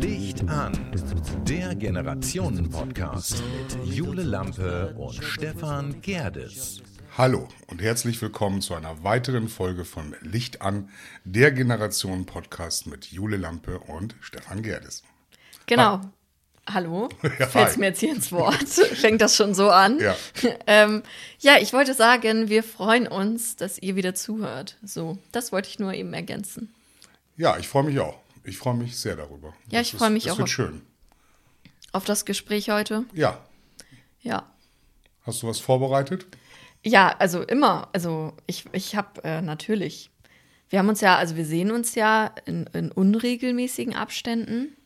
Licht an, der Generationen-Podcast mit Jule Lampe und Stefan Gerdes. Hallo und herzlich willkommen zu einer weiteren Folge von Licht an, der Generationen-Podcast mit Jule Lampe und Stefan Gerdes. Genau. Hallo, Ja, fällt's hi. mir jetzt hier ins Wort? Fängt das schon so an? Ja. ähm, ja, ich wollte sagen, wir freuen uns, dass ihr wieder zuhört. So, das wollte ich nur eben ergänzen. Ja, ich freue mich auch. Ich freue mich sehr darüber. Ja, Das ich freue mich das auch wird auf- schön. Auf das Gespräch heute. Ja. Ja. Hast du was vorbereitet? Ja, also immer. Also ich, ich habe äh, natürlich. Wir haben uns ja, also wir sehen uns ja in, in unregelmäßigen Abständen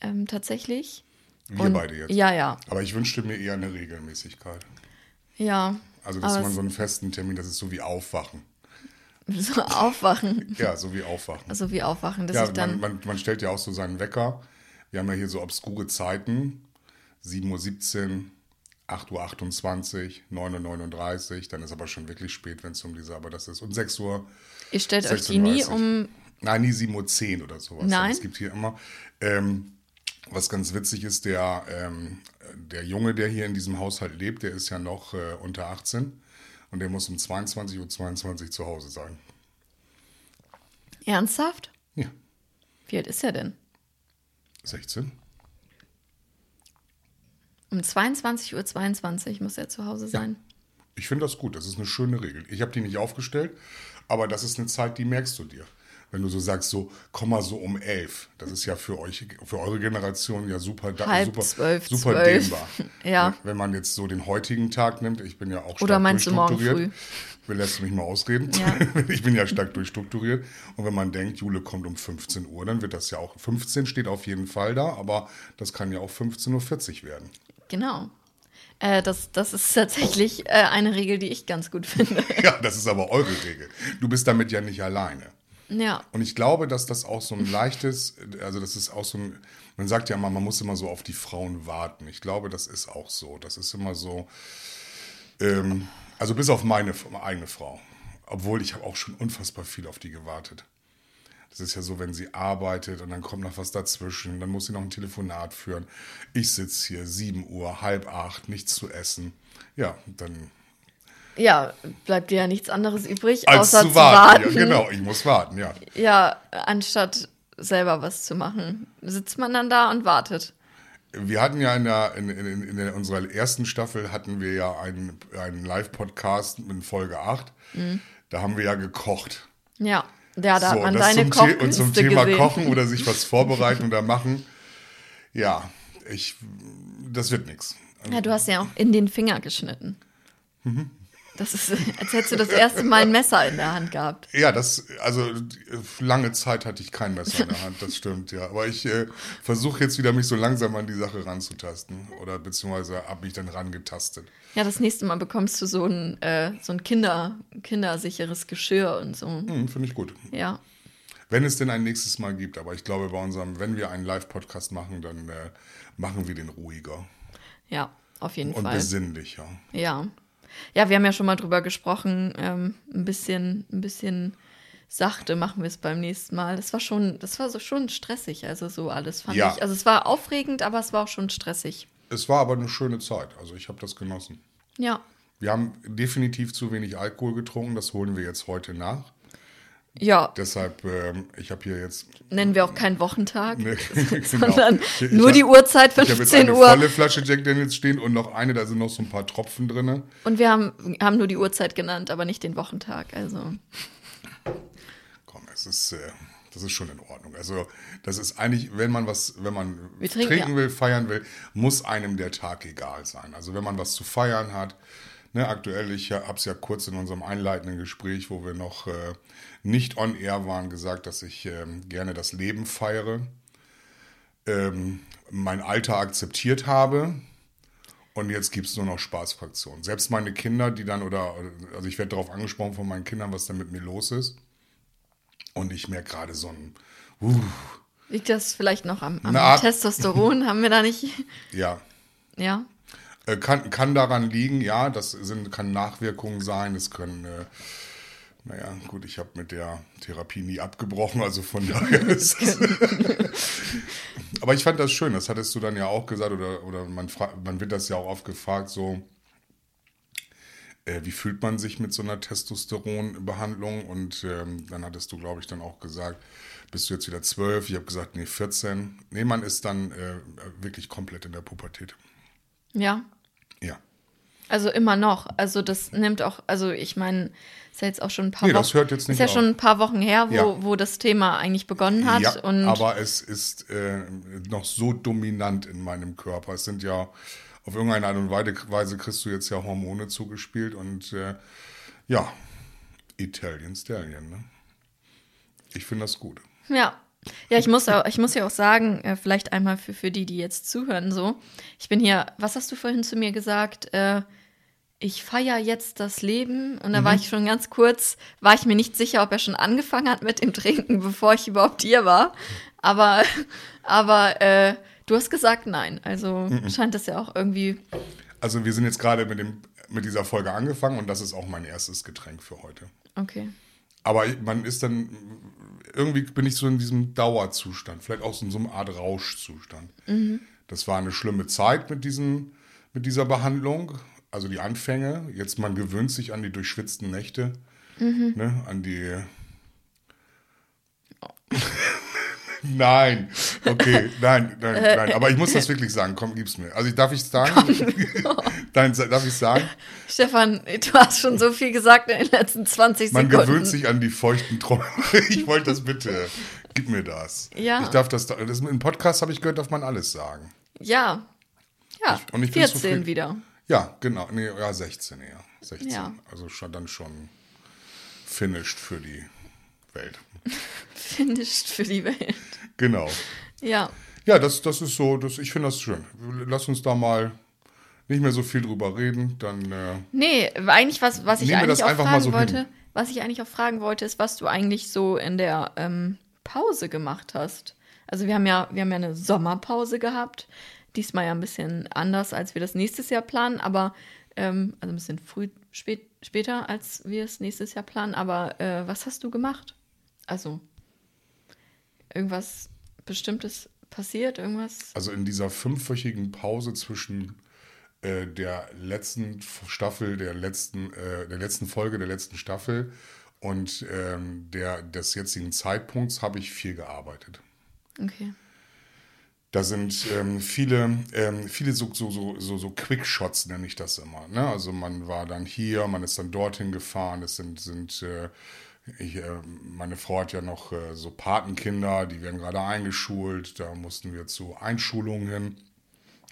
ähm, tatsächlich. Wir Und- beide jetzt. Ja, ja. Aber ich wünschte mir eher eine Regelmäßigkeit. Ja. Also, dass man so einen festen Termin, das ist so wie Aufwachen. So aufwachen. Ja, so wie Aufwachen. Also wie aufwachen, dass ja, ich dann. man, man, man stellt ja auch so seinen Wecker. Wir haben ja hier so obskure Zeiten. 7.17 Uhr, 8.28 Uhr, 9.39 Uhr. Dann ist aber schon wirklich spät, wenn es um diese, aber das ist. Und 6 Uhr. ihr stellt euch die nie 36. um. Nein, nie 7.10 Uhr oder sowas. Nein? Es gibt hier immer. Ähm, was ganz witzig ist, der, ähm, der Junge, der hier in diesem Haushalt lebt, der ist ja noch äh, unter 18 und der muss um 22.22 Uhr 22 zu Hause sein. Ernsthaft? Ja, Wie alt ist er denn? 16. Um 22.22 Uhr 22 muss er zu Hause sein. Ich finde das gut, das ist eine schöne Regel. Ich habe die nicht aufgestellt, aber das ist eine Zeit, die merkst du dir. Wenn du so sagst, so, komm mal so um elf. Das ist ja für euch, für eure Generation ja super, Halb super, zwölf, super zwölf. dehnbar. Ja. Wenn man jetzt so den heutigen Tag nimmt, ich bin ja auch stark Oder meinst du morgen durchstrukturiert. Will lässt du mich mal ausreden? Ja. Ich bin ja stark durchstrukturiert. Und wenn man denkt, Jule kommt um 15 Uhr, dann wird das ja auch, 15 steht auf jeden Fall da, aber das kann ja auch 15.40 Uhr werden. Genau. Äh, das, das ist tatsächlich äh, eine Regel, die ich ganz gut finde. Ja, das ist aber eure Regel. Du bist damit ja nicht alleine. Ja. Und ich glaube, dass das auch so ein leichtes, also das ist auch so ein, man sagt ja immer, man muss immer so auf die Frauen warten. Ich glaube, das ist auch so. Das ist immer so, ähm, also bis auf meine eigene Frau. Obwohl ich habe auch schon unfassbar viel auf die gewartet. Das ist ja so, wenn sie arbeitet und dann kommt noch was dazwischen, dann muss sie noch ein Telefonat führen. Ich sitze hier, 7 Uhr, halb acht, nichts zu essen. Ja, dann ja, bleibt dir ja nichts anderes übrig, als außer zu warten. warten. Ja, genau, ich muss warten, ja. Ja, anstatt selber was zu machen, sitzt man dann da und wartet. Wir hatten ja in, der, in, in, in unserer ersten Staffel hatten wir ja einen, einen Live-Podcast in Folge 8. Mhm. Da haben wir ja gekocht. Ja, ja da hat man deine The und Kochkünste zum Thema gesehen. Kochen oder sich was vorbereiten oder machen. Ja, ich, das wird nichts. Ja, du hast ja auch in den Finger geschnitten. Mhm. Das ist, als hättest du das erste Mal ein Messer in der Hand gehabt. Ja, das, also lange Zeit hatte ich kein Messer in der Hand, das stimmt, ja. Aber ich äh, versuche jetzt wieder mich so langsam an die Sache ranzutasten. Oder beziehungsweise habe mich dann rangetastet. Ja, das nächste Mal bekommst du so ein, äh, so ein Kinder, kindersicheres Geschirr und so. Hm, Finde ich gut. Ja. Wenn es denn ein nächstes Mal gibt, aber ich glaube, bei unserem, wenn wir einen Live-Podcast machen, dann äh, machen wir den ruhiger Ja, auf jeden und Fall. besinnlicher. Ja. Ja, wir haben ja schon mal drüber gesprochen. Ähm, ein bisschen, ein bisschen sachte machen wir es beim nächsten Mal. Das war schon, das war so schon stressig, also so alles fand Ja. ich. Also es war aufregend, aber es war auch schon stressig. Es war aber eine schöne Zeit, also ich habe das genossen. Ja. Wir haben definitiv zu wenig Alkohol getrunken, das holen wir jetzt heute nach. Ja, Deshalb, ähm, ich habe hier jetzt. nennen wir auch keinen Wochentag, Ne, sondern genau. Ich- ich nur hab- die Uhrzeit, Ich habe jetzt 15 eine Uhr. volle Flasche Jack Daniels stehen und noch eine, da sind noch so ein paar Tropfen drin. Und wir haben, haben nur die Uhrzeit genannt, aber nicht den Wochentag. Also, Komm, es ist, äh, das ist schon in Ordnung. Also, das ist eigentlich, wenn man was, wenn man Wir trinken, trinken, ja. will, feiern will, muss einem der Tag egal sein. Also, wenn man was zu feiern hat, ne, aktuell, ich habe es ja kurz in unserem einleitenden Gespräch, wo wir noch äh, nicht on air waren, gesagt, dass ich ähm, gerne das Leben feiere, ähm, mein Alter akzeptiert habe. Und jetzt gibt es nur noch Spaßfraktionen. Selbst meine Kinder, die dann, oder, also ich werde darauf angesprochen von meinen Kindern, was da mit mir los ist. Und ich merke gerade so ein, uh, liegt das vielleicht noch am, am Na, Testosteron? haben wir da nicht? ja. Ja. Äh, kann, kann daran liegen, ja, das sind, kann Nachwirkungen sein, es können, äh, naja, gut, ich habe mit der Therapie nie abgebrochen, also von daher ist es. Aber ich fand das schön, das hattest du dann ja auch gesagt, oder, oder man, man wird das ja auch oft gefragt, so, äh, wie fühlt man sich mit so einer Testosteronbehandlung? Und ähm, dann hattest du, glaube ich, dann auch gesagt, bist du jetzt wieder zwölf? Ich habe gesagt, nee, 14. Nee, man ist dann äh, wirklich komplett in der Pubertät. Ja. Ja. Also immer noch. Also das nimmt auch, also ich meine, ist ja jetzt auch schon ein paar Nee, Wochen. das hört jetzt nicht Ist ja auf. schon ein paar Wochen her, wo, Ja. wo das Thema eigentlich begonnen hat. ja, und aber es ist äh, noch so dominant in meinem Körper. Es sind ja auf irgendeine Art und Weise kriegst du jetzt ja Hormone zugespielt und äh, ja, Italian Stallion. Ne? Ich finde das gut. Ja. Ja, ich muss, auch, ich muss ja auch sagen, äh, vielleicht einmal für, für die, die jetzt zuhören, so. Ich bin hier, was hast du vorhin zu mir gesagt? Äh, ich feiere jetzt das Leben. Und da war ich schon ganz kurz, war ich mir nicht sicher, ob er schon angefangen hat mit dem Trinken, bevor ich überhaupt hier war. Aber, aber äh, du hast gesagt nein. Also scheint das ja auch irgendwie. Also wir sind jetzt gerade mit, dem, mit dieser Folge angefangen und das ist auch mein erstes Getränk für heute. Okay. Aber man ist dann, irgendwie bin ich so in diesem Dauerzustand, vielleicht auch so in so einer Art Rauschzustand. Das war eine schlimme Zeit mit, diesen, mit dieser Behandlung, also die Anfänge. Jetzt man gewöhnt sich an die durchschwitzten Nächte, ne, an die... Nein, okay, nein, nein, nein. Aber ich muss das wirklich sagen. Komm, gib's mir. Also darf ich sagen? Nein, darf ich sagen? Stefan, du hast schon so viel gesagt in den letzten 20 Man Sekunden. gewöhnt sich an die feuchten Träume. Ich wollte das bitte. Gib mir das. Ja. Ich darf das, das im Podcast habe ich gehört, darf man alles sagen. Ja. Ja, und ich bin 14 zufrieden. wieder. Ja, genau. Nee, ja, 16 eher. 16. Ja. Also schon dann schon finished für die Welt. Finished für die Welt. Genau. Ja. Ja, das, das ist so, das, ich finde das schön. Lass uns da mal nicht mehr so viel drüber reden. Dann äh, Nee, eigentlich was, was ich eigentlich auch fragen so wollte, hin. was ich eigentlich auch fragen wollte, ist, was du eigentlich so in der ähm, Pause gemacht hast. Also wir haben ja, wir haben ja eine Sommerpause gehabt. Diesmal ja ein bisschen anders, als wir das nächstes Jahr planen, aber ähm, also ein bisschen früh, spät, später, als wir es nächstes Jahr planen. Aber äh, was hast du gemacht? Also irgendwas Bestimmtes passiert, irgendwas? Also in dieser fünfwöchigen Pause zwischen äh, der letzten Staffel, der letzten, äh, der letzten Folge der letzten Staffel und ähm, der, des jetzigen Zeitpunkts habe ich viel gearbeitet. Okay. Da sind ähm, viele, ähm, viele so, so, so, so, so Quickshots, nenne ich das immer. Ne? Also man war dann hier, man ist dann dorthin gefahren. Es sind, sind äh, ich, äh, meine Frau hat ja noch äh, so Patenkinder, die werden gerade eingeschult. Da mussten wir zu Einschulungen hin.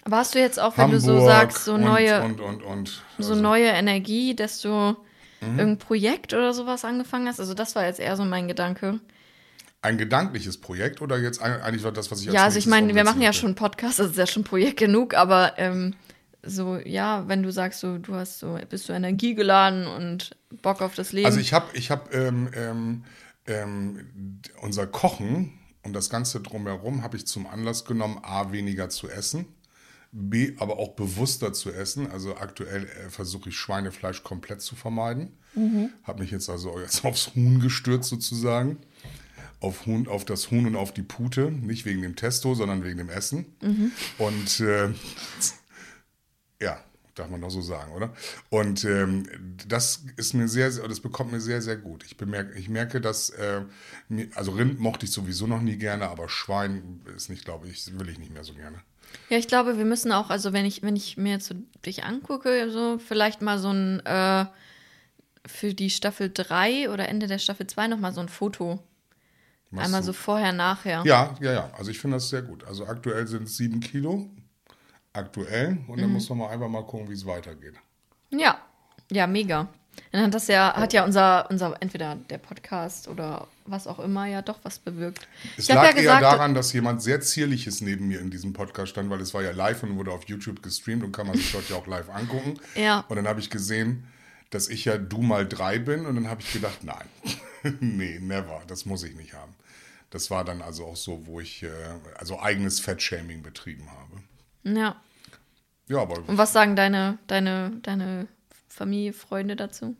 Hast du jetzt auch, wenn Hamburg du so sagst, so und, neue, und, und, und. so Also, neue Energie, dass du Mhm. irgendein Projekt oder sowas angefangen hast? Also das war jetzt eher so mein Gedanke. Ein gedankliches Projekt oder jetzt eigentlich war das, was ich als ja, also ich meine, wir machen ja schon Podcast, das ist ja schon Projekt genug, aber ähm, so, ja, wenn du sagst, so, du hast so, bist du energiegeladen und Bock auf das Leben. Also ich habe ich hab, ähm, ähm, ähm, unser Kochen und das Ganze drumherum habe ich zum Anlass genommen, A, weniger zu essen, B, aber auch bewusster zu essen. Also aktuell äh, versuche ich Schweinefleisch komplett zu vermeiden. Habe mich jetzt also jetzt aufs Huhn gestürzt sozusagen. Auf, Huhn, auf das Huhn und auf die Pute. Nicht wegen dem Testo, sondern wegen dem Essen. Und äh, ja, darf man doch so sagen, oder? Und ähm, das ist mir sehr, sehr, das bekommt mir sehr, sehr gut. Ich bemerke, ich merke, dass, äh, also Rind mochte ich sowieso noch nie gerne, aber Schwein ist nicht, glaube ich, will ich nicht mehr so gerne. ja, ich glaube, wir müssen auch, also wenn ich, wenn ich mir jetzt so dich angucke, so vielleicht mal so ein, äh, für die Staffel 3 oder Ende der Staffel 2 nochmal so ein Foto. Machst Einmal du- so vorher, nachher. Ja, ja, ja. Also ich finde das sehr gut. Also aktuell sind es sieben Kilo. Aktuell. Und Mhm. dann muss man mal einfach mal gucken, wie es weitergeht. Ja, ja, mega. Dann hat das ja, hat ja unser, unser, entweder der Podcast oder was auch immer, ja doch was bewirkt. Es ich lag ja gesagt, eher daran, dass jemand sehr Zierliches neben mir in diesem Podcast stand, weil es war ja live und wurde auf YouTube gestreamt und kann man sich dort ja auch live angucken. Ja. Und dann habe ich gesehen, dass ich ja du mal drei bin und dann habe ich gedacht, nein, nee, never, das muss ich nicht haben. Das war dann also auch so, wo ich äh, also eigenes Fettshaming betrieben habe. Ja. Ja, aber Und was sagen deine, deine, deine Familie, Freunde dazu?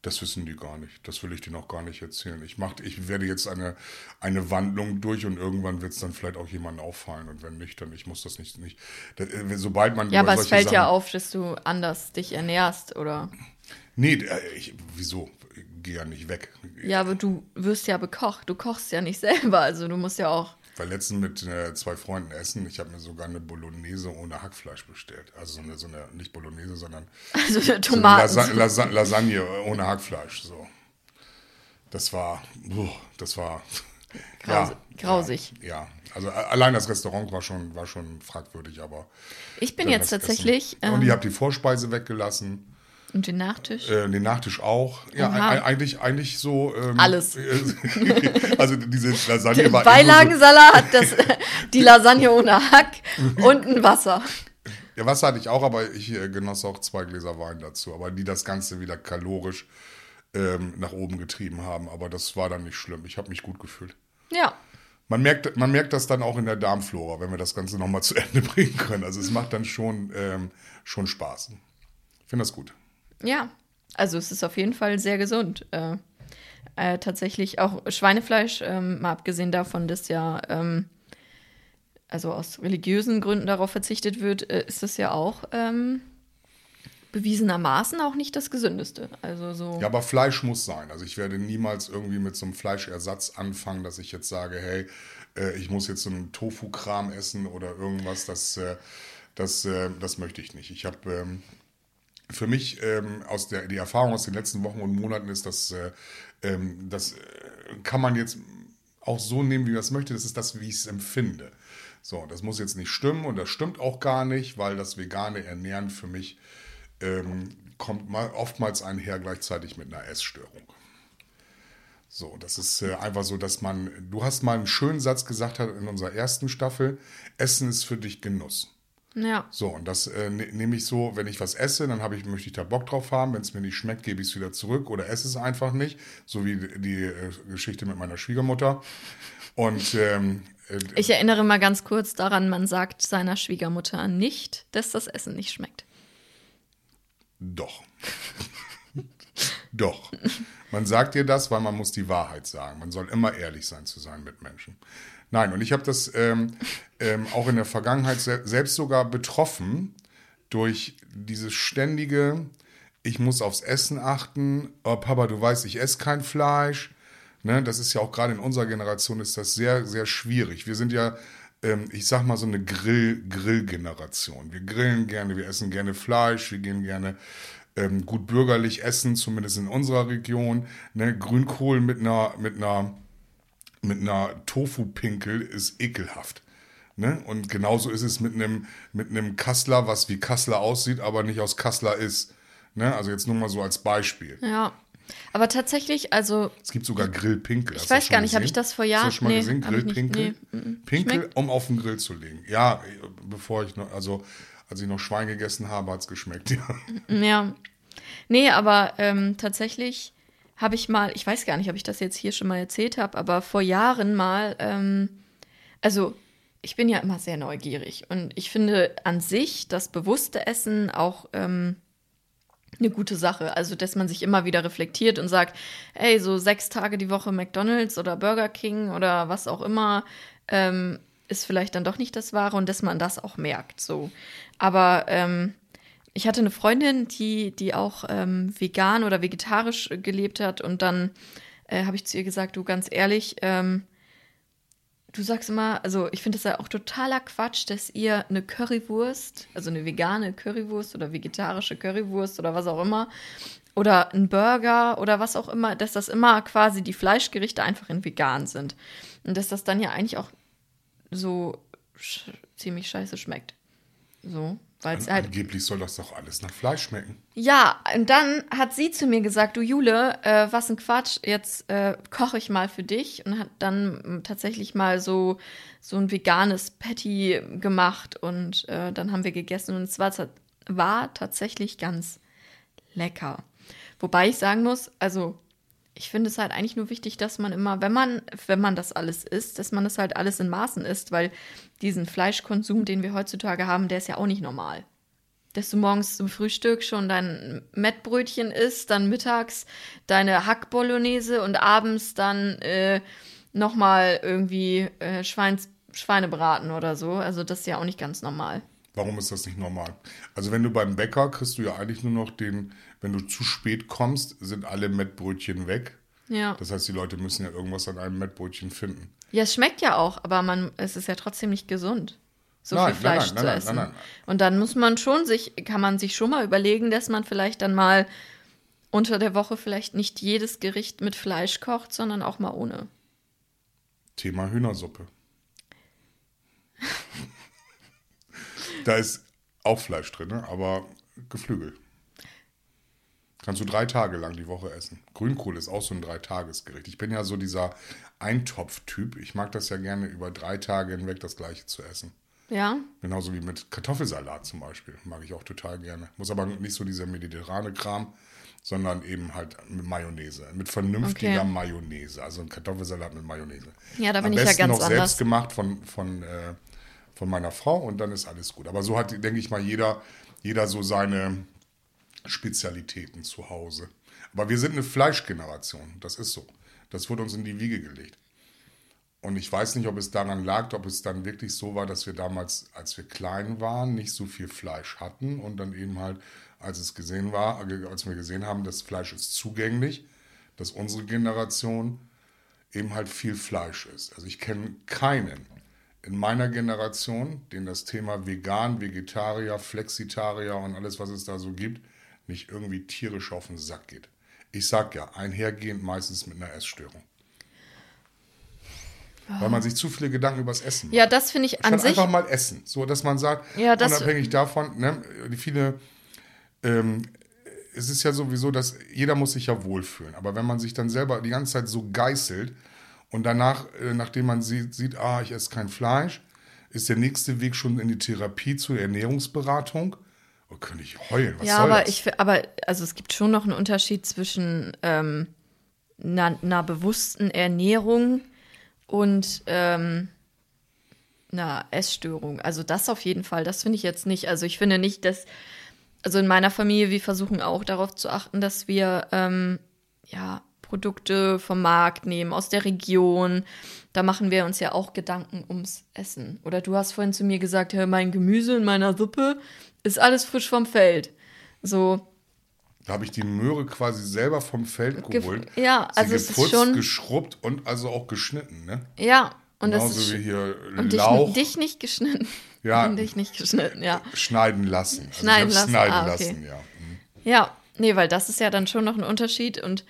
Das wissen die gar nicht. Das will ich dir noch gar nicht erzählen. Ich, mach, ich werde jetzt eine, eine Wandlung durch und irgendwann wird es dann vielleicht auch jemandem auffallen. Und wenn nicht, dann ich muss das nicht. nicht das, äh, sobald man. Ja, aber es fällt ja Sachen- auf, dass du anders dich ernährst, oder? Nee, äh, ich, wieso? Ich gehe ja nicht weg. Ja, aber du wirst ja bekocht. Du kochst ja nicht selber, also du musst ja auch. Ich war letztens mit äh, zwei Freunden essen. Ich habe mir sogar eine Bolognese ohne Hackfleisch bestellt. Also so eine, so eine nicht Bolognese, sondern Also so eine Tomaten. Lasa Lasa Lasagne ohne Hackfleisch. So. Das war, puh, das war Grause- grausig. Ja, ja, also allein das Restaurant war schon, war schon fragwürdig, aber. Ich bin jetzt tatsächlich. Essen. Und Ähm, ihr habt die Vorspeise weggelassen, und den Nachtisch. äh, den Nachtisch auch. Ja, Oha. e- eigentlich, eigentlich so. Ähm, Alles. also diese Lasagne war. Beilagensalat, das, die Lasagne ohne Hack und ein Wasser. Ja, Wasser hatte ich auch, aber ich äh, genoss auch zwei Gläser Wein dazu, aber die das Ganze wieder kalorisch ähm, nach oben getrieben haben. Aber das war dann nicht schlimm. Ich habe mich gut gefühlt. Ja. Man merkt, man merkt das dann auch in der Darmflora, wenn wir das Ganze nochmal zu Ende bringen können. Also es macht dann schon, ähm, schon Spaß. Ich finde das gut. Ja. Also es ist auf jeden Fall sehr gesund. Äh, äh, tatsächlich auch Schweinefleisch, ähm, mal abgesehen davon, dass ja ähm, also aus religiösen Gründen darauf verzichtet wird, äh, ist es ja auch ähm, bewiesenermaßen auch nicht das gesündeste. Also so. Ja, aber Fleisch muss sein. Also ich werde niemals irgendwie mit so einem Fleischersatz anfangen, dass ich jetzt sage, hey, äh, ich muss jetzt so einen Tofu-Kram essen oder irgendwas. Das, äh, das, äh, das möchte ich nicht. Ich habe ähm, für mich ähm, aus der die Erfahrung aus den letzten Wochen und Monaten ist, dass äh, ähm, das äh, kann man jetzt auch so nehmen, wie man es möchte. Das ist das, wie ich es empfinde. So, das muss jetzt nicht stimmen und das stimmt auch gar nicht, weil das vegane Ernähren für mich ähm, kommt mal oftmals einher gleichzeitig mit einer Essstörung. So, das ist äh, einfach so, dass man, du hast mal einen schönen Satz gesagt hat in unserer ersten Staffel, Essen ist für dich Genuss. Ja. So, und das äh, ne, nehme ich so, wenn ich was esse, dann habe ich, möchte ich da Bock drauf haben. Wenn es mir nicht schmeckt, gebe ich es wieder zurück oder esse es einfach nicht. So wie die, die äh, Geschichte mit meiner Schwiegermutter. Und ähm, äh, Ich erinnere mal ganz kurz daran, man sagt seiner Schwiegermutter nicht, dass das Essen nicht schmeckt. Doch. Doch. Man sagt dir das, weil man muss die Wahrheit sagen. Man soll immer ehrlich sein zu seinen Mitmenschen. Nein, und ich habe das ähm, ähm, auch in der Vergangenheit se selbst sogar betroffen durch dieses ständige, ich muss aufs Essen achten. Oh, Papa, du weißt, ich esse kein Fleisch. Ne, das ist ja auch gerade in unserer Generation ist das sehr, sehr schwierig. Wir sind ja, ähm, ich sag mal, so eine Grill, Grill-Generation. Wir grillen gerne, wir essen gerne Fleisch, wir gehen gerne ähm, gut bürgerlich essen, zumindest in unserer Region. Ne, Grünkohl mit einer, mit einer, mit einer Tofu-Pinkel ist ekelhaft. Ne? Und genauso ist es mit einem, mit einem Kassler, was wie Kassler aussieht, aber nicht aus Kassler ist. Ne? Also jetzt nur mal so als Beispiel. Ja. Aber tatsächlich, also Es gibt sogar Grillpinkel. Ich Hast weiß gar nicht, habe ich das vor Hast Jahren- du schon mal Nee, gesehen? Grillpinkel? Nee, mm, Pinkel, schmeckt. um auf den Grill zu legen. Ja, bevor ich noch, also als ich noch Schwein gegessen habe, hat es geschmeckt, ja. Ja. Nee, aber ähm, tatsächlich habe ich mal, ich weiß gar nicht, ob ich das jetzt hier schon mal erzählt habe, aber vor Jahren mal, ähm, also ich bin ja immer sehr neugierig und ich finde an sich das bewusste Essen auch ähm, eine gute Sache. Also, dass man sich immer wieder reflektiert und sagt, ey, so sechs Tage die Woche McDonalds oder Burger King oder was auch immer, ähm, ist vielleicht dann doch nicht das Wahre und dass man das auch merkt. So. Aber ähm, ich hatte eine Freundin, die, die auch ähm, vegan oder vegetarisch gelebt hat und dann äh, habe ich zu ihr gesagt, du ganz ehrlich, ähm, du sagst immer, also ich finde es ja auch totaler Quatsch, dass ihr eine Currywurst, also eine vegane Currywurst oder vegetarische Currywurst oder was auch immer, oder ein Burger oder was auch immer, dass das immer quasi die Fleischgerichte einfach in vegan sind. Und dass das dann ja eigentlich auch so sch ziemlich scheiße schmeckt. So, weil es halt Angeblich soll das doch alles nach Fleisch schmecken. ja, und dann hat sie zu mir gesagt, du Jule, äh, was ein Quatsch, jetzt äh, koche ich mal für dich und hat dann mm, tatsächlich mal so, so ein veganes Patty gemacht und äh, dann haben wir gegessen und es war, war tatsächlich ganz lecker. Wobei ich sagen muss, also ich finde es halt eigentlich nur wichtig, dass man immer, wenn man, wenn man das alles isst, dass man das halt alles in Maßen isst, weil diesen Fleischkonsum, den wir heutzutage haben, der ist ja auch nicht normal. dass du morgens zum Frühstück schon dein Mettbrötchen isst, dann mittags deine Hackbolognese und abends dann äh, nochmal irgendwie äh, Schweins, Schweinebraten oder so. Also das ist ja auch nicht ganz normal. Warum ist das nicht normal? Also wenn du beim Bäcker kriegst du ja eigentlich nur noch den, wenn du zu spät kommst, sind alle Mettbrötchen weg. Ja. Das heißt, die Leute müssen ja irgendwas an einem Mettbrötchen finden. Ja, es schmeckt ja auch, aber man, es ist ja trotzdem nicht gesund, so Nein, viel Fleisch nein, nein, zu nein, essen. nein, nein. Und dann muss man schon sich, kann man sich schon mal überlegen, dass man vielleicht dann mal unter der Woche vielleicht nicht jedes Gericht mit Fleisch kocht, sondern auch mal ohne. Thema Hühnersuppe. da ist auch Fleisch drin, ne? aber Geflügel. Kannst du drei Tage lang die Woche essen. Grünkohl ist auch so ein Dreitagesgericht. Ich bin ja so dieser Eintopf-Typ. Ich mag das ja gerne über drei Tage hinweg das Gleiche zu essen. Ja, Genauso wie mit Kartoffelsalat zum Beispiel. Mag ich auch total gerne. Muss aber nicht so dieser mediterrane Kram, sondern eben halt mit Mayonnaise. Mit vernünftiger Okay. Mayonnaise. Also ein Kartoffelsalat mit Mayonnaise. Ja, da bin Am ich ja ganz noch anders. selbst gemacht von, von, äh, von meiner Frau und dann ist alles gut. Aber so hat, denke ich mal, jeder, jeder so seine Spezialitäten zu Hause. Aber wir sind eine Fleischgeneration. Das ist so. Das wurde uns in die Wiege gelegt. Und ich weiß nicht, ob es daran lag, ob es dann wirklich so war, dass wir damals, als wir klein waren, nicht so viel Fleisch hatten und dann eben halt, als es gesehen war, als wir gesehen haben, das Fleisch ist zugänglich, dass unsere Generation eben halt viel Fleisch ist. Also ich kenne keinen in meiner Generation, den das Thema Vegan, Vegetarier, Flexitarier und alles, was es da so gibt, nicht irgendwie tierisch auf den Sack geht. Ich sag ja, einhergehend meistens mit einer Essstörung. Weil man sich zu viele Gedanken übers Essen macht. ja, das finde ich an Statt sich. einfach mal essen. So, dass man sagt, Ja, das- unabhängig davon, ne, die viele, ähm, es ist ja sowieso, dass jeder muss sich ja wohlfühlen. Aber wenn man sich dann selber die ganze Zeit so geißelt und danach, äh, nachdem man sieht, sieht, ah, ich esse kein Fleisch, ist der nächste Weg schon in die Therapie zur Ernährungsberatung. Oh, könnte ich heulen. Was ja, soll aber das? ich, aber also es gibt schon noch einen Unterschied zwischen ähm, einer, einer bewussten Ernährung und ähm, einer Essstörung. Also das auf jeden Fall, das finde ich jetzt nicht. Also ich finde nicht, dass, also in meiner Familie, wir versuchen auch darauf zu achten, dass wir ähm, ja Produkte vom Markt nehmen, aus der Region. Da machen wir uns ja auch Gedanken ums Essen. Oder du hast vorhin zu mir gesagt, ja, mein Gemüse in meiner Suppe ist alles frisch vom Feld. So, Da habe ich die Möhre quasi selber vom Feld geholt. ja, sie also es ist geputzt, schon- geschrubbt und also auch geschnitten, ne? ja. Und das Genauso ist wie hier und dich, Lauch dich nicht geschnitten. Ja. Und dich nicht geschnitten, ja. schneiden lassen. Also Schneiden lassen, schneiden ah, okay. lassen, ja. Mhm. Ja, nee, weil das ist ja dann schon noch ein Unterschied. Und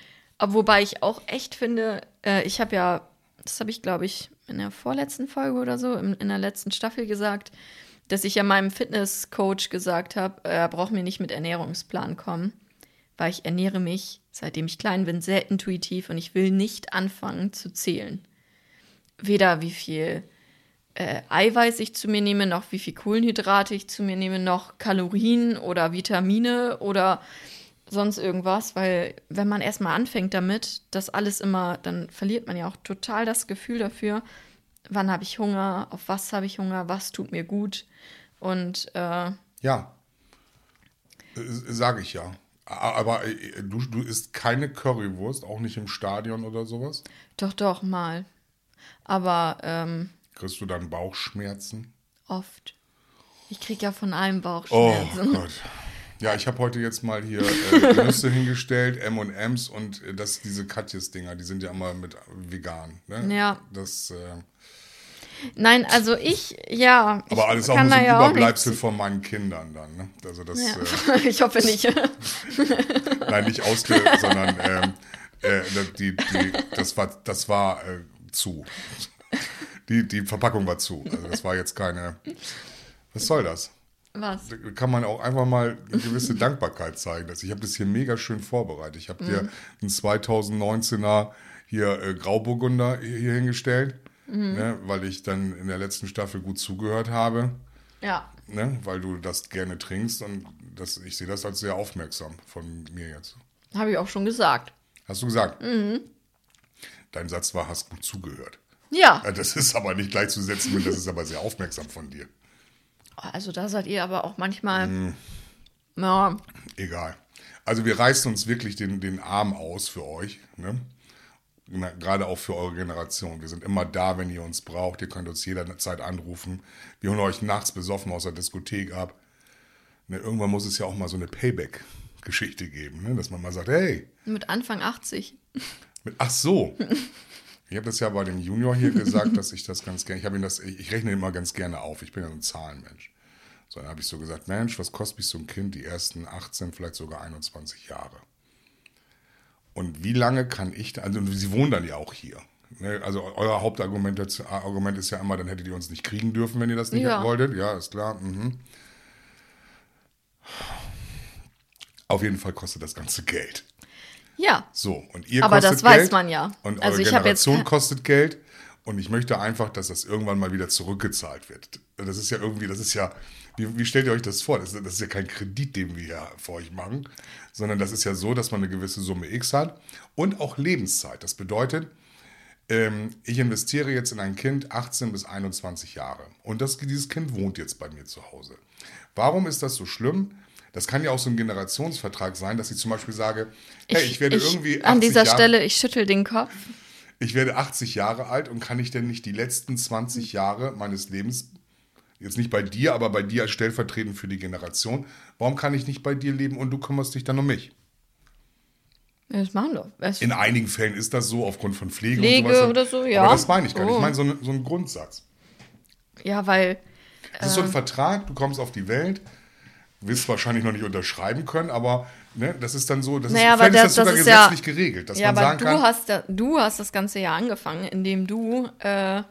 wobei ich auch echt finde, äh, ich habe ja, das habe ich, glaube ich, in der vorletzten Folge oder so, in, in der letzten Staffel gesagt, dass ich ja meinem Fitnesscoach gesagt habe, er braucht mir nicht mit Ernährungsplan kommen, weil ich ernähre mich, seitdem ich klein bin, sehr intuitiv und ich will nicht anfangen zu zählen. Weder wie viel äh, Eiweiß ich zu mir nehme, noch wie viel Kohlenhydrate ich zu mir nehme, noch Kalorien oder Vitamine oder sonst irgendwas, weil wenn man erstmal anfängt damit, das alles immer, dann verliert man ja auch total das Gefühl dafür, wann habe ich Hunger, auf was habe ich Hunger, was tut mir gut und äh, Ja. Sage ich ja. Aber äh, du, du isst keine Currywurst, auch nicht im Stadion oder sowas? doch, doch, mal. Aber ähm, Kriegst du dann Bauchschmerzen? oft. Ich kriege ja von allem Oh Bauchschmerzen. Gott. Ja, ich habe heute jetzt mal hier äh, Nüsse hingestellt, M&M's und äh, das, diese Katjes-Dinger, die sind ja immer mit vegan. Ne? Ja. Das, äh, Nein, also ich, ja. aber alles auch nur so ein ja Überbleibsel von meinen Kindern dann. Ne? Also das, Ja. äh, ich hoffe nicht. nein, nicht ausge, sondern ähm, äh, die, die, das war, das war äh, zu. Die, die Verpackung war zu. Also das war jetzt keine. Was soll das? Was? Da kann man auch einfach mal eine gewisse Dankbarkeit zeigen. Also ich habe das hier mega schön vorbereitet. Ich habe dir einen 2019er hier äh, Grauburgunder hier, hingestellt, ne, weil ich dann in der letzten Staffel gut zugehört habe, Ja. ne, weil du das gerne trinkst und das, ich sehe das als sehr aufmerksam von mir jetzt. Habe ich auch schon gesagt. Hast du gesagt? Dein Satz war, hast gut zugehört. Ja. Das ist aber nicht gleichzusetzen mit, das ist aber sehr aufmerksam von dir. Also da seid ihr aber auch manchmal. Ja, Egal. Also wir reißen uns wirklich den, den Arm aus für euch. Ne? Gerade auch für eure Generation. Wir sind immer da, wenn ihr uns braucht. Ihr könnt uns jederzeit anrufen. Wir holen euch nachts besoffen aus der Diskothek ab. Ne, irgendwann muss es ja auch mal so eine Payback-Geschichte geben, ne? dass man mal sagt, hey, mit Anfang 80. mit, ach so. Ich habe das ja bei dem Junior hier gesagt, dass ich das ganz gerne, ich habe ihn das, ich, ich rechne immer ganz gerne auf. Ich bin ja so ein Zahlenmensch. So, dann habe ich so gesagt, Mensch, was kostet mich so ein Kind die ersten 18, vielleicht sogar 21 Jahre? Und wie lange kann ich, da- also sie wohnen dann ja auch hier. Ne? Also euer Hauptargument Argument ist ja immer, dann hättet ihr uns nicht kriegen dürfen, wenn ihr das nicht Ja. wolltet. Ja, ist klar. Mhm. Auf jeden Fall kostet das ganze Geld. Ja. So, und ihr Aber kostet das weiß Geld man ja. Und eure Also ich jetzt Generation ke- kostet Geld. Und ich möchte einfach, dass das irgendwann mal wieder zurückgezahlt wird. Das ist ja irgendwie, das ist ja, wie, wie stellt ihr euch das vor? Das ist, das ist ja kein Kredit, den wir hier für euch machen, sondern das ist ja so, dass man eine gewisse Summe X hat und auch Lebenszeit. Das bedeutet, ähm, ich investiere jetzt in ein Kind 18 bis 21 Jahre. Und das, dieses Kind wohnt jetzt bei mir zu Hause. Warum ist das so schlimm? Das kann ja auch so ein Generationsvertrag sein, dass ich zum Beispiel sage, hey, ich, werde irgendwie 80 an dieser Jahre, Stelle, ich schüttel den Kopf. ich werde 80 Jahre alt und kann ich denn nicht die letzten 20 Jahre meines Lebens, jetzt nicht bei dir, aber bei dir als stellvertretend für die Generation, warum kann ich nicht bei dir leben und du kümmerst dich dann um mich? Das machen doch. Es- In einigen Fällen ist das so, aufgrund von Pflege, Pflege und sowas. oder so, ja. Aber das meine ich gar nicht. Oh. Ich meine so, so einen Grundsatz. Ja, weil Das ist so ein Vertrag, du kommst auf die Welt, wirst wahrscheinlich noch nicht unterschreiben können, aber ne, das ist dann so, das Naja, ist, aber vielleicht ist das- das sogar das ist ja- gesetzlich geregelt, dass ja, man aber sagen du kann, hast, da, du hast das ganze ja angefangen, indem du äh,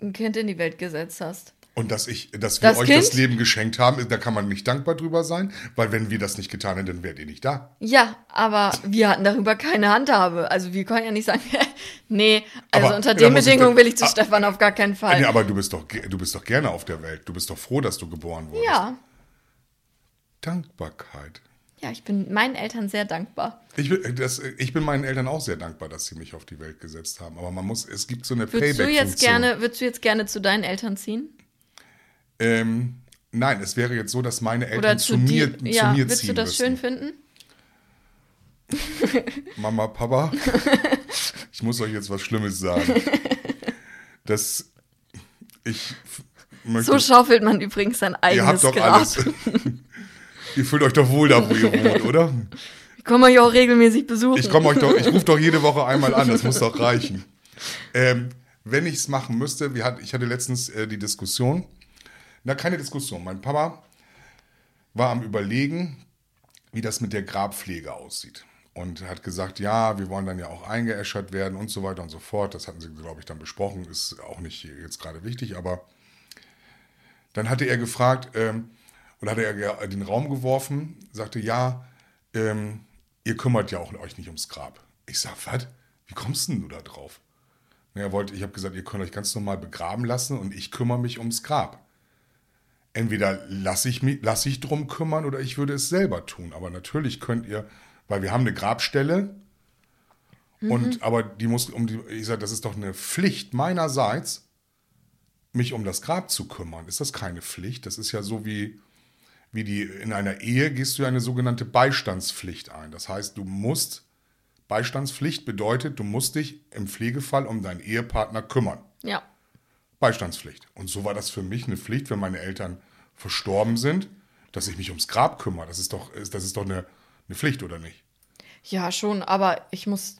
ein Kind in die Welt gesetzt hast. Und dass ich, dass wir Das euch Kind? das Leben geschenkt haben, da kann man nicht dankbar drüber sein, weil wenn wir das nicht getan hätten, dann wärt ihr nicht da. Ja, aber wir hatten darüber keine Handhabe. Also wir können ja nicht sagen, nee, also Aber, unter ja, den Bedingungen will ich zu Ah. Stefan auf gar keinen Fall. Nee, aber du bist doch, du bist doch gerne auf der Welt. Du bist doch froh, dass du geboren wurdest. ja. Dankbarkeit. Ja, ich bin meinen Eltern sehr dankbar. Ich bin, das, ich bin meinen Eltern auch sehr dankbar, dass sie mich auf die Welt gesetzt haben. Aber man muss, es gibt so eine Würdest du jetzt gerne, würdest du jetzt gerne zu deinen Eltern ziehen? Ähm, nein, es wäre jetzt so, dass meine Eltern zu, zu, mir, dir? zu Ja, mir würdest ziehen du das müssen. schön finden? Mama, Papa, ich muss euch jetzt was Schlimmes sagen. Das, ich möchte, So schaufelt man übrigens sein ihr eigenes habt doch Grab. alles. Ihr fühlt euch doch wohl da, wo ihr wohnt, oder? Ich komme euch auch regelmäßig besuchen. Ich komme euch doch, ich rufe doch jede Woche einmal an, das muss doch reichen. Ähm, wenn ich es machen müsste, wir hat, ich hatte letztens äh, die Diskussion, na keine Diskussion, mein Papa war am überlegen, wie das mit der Grabpflege aussieht. Und hat gesagt, ja, wir wollen dann ja auch eingeäschert werden und so weiter und so fort. Das hatten sie, glaube ich, dann besprochen, ist auch nicht jetzt gerade wichtig, aber dann hatte er gefragt, ähm, oder hatte er den Raum geworfen, sagte, ja, ähm, ihr kümmert ja auch euch nicht ums Grab. Ich sag, was? Wie kommst denn du da drauf? Na, Er wollte, ich habe gesagt, ihr könnt euch ganz normal begraben lassen und ich kümmere mich ums Grab. Entweder lasse ich mich, lasse ich drum kümmern oder ich würde es selber tun. Aber natürlich könnt ihr, weil wir haben eine Grabstelle und aber die muss um die, ich sage, das ist doch eine Pflicht meinerseits, mich um das Grab zu kümmern. Ist das keine Pflicht? Das ist ja so wie, wie die, in einer Ehe gehst du ja eine sogenannte Beistandspflicht ein. Das heißt, du musst, Beistandspflicht bedeutet, du musst dich im Pflegefall um deinen Ehepartner kümmern. Ja. Beistandspflicht. Und so war das für mich eine Pflicht, wenn meine Eltern verstorben sind, dass ich mich ums Grab kümmere. Das ist doch, das ist doch eine, eine Pflicht, oder nicht? Ja, schon, aber ich muss.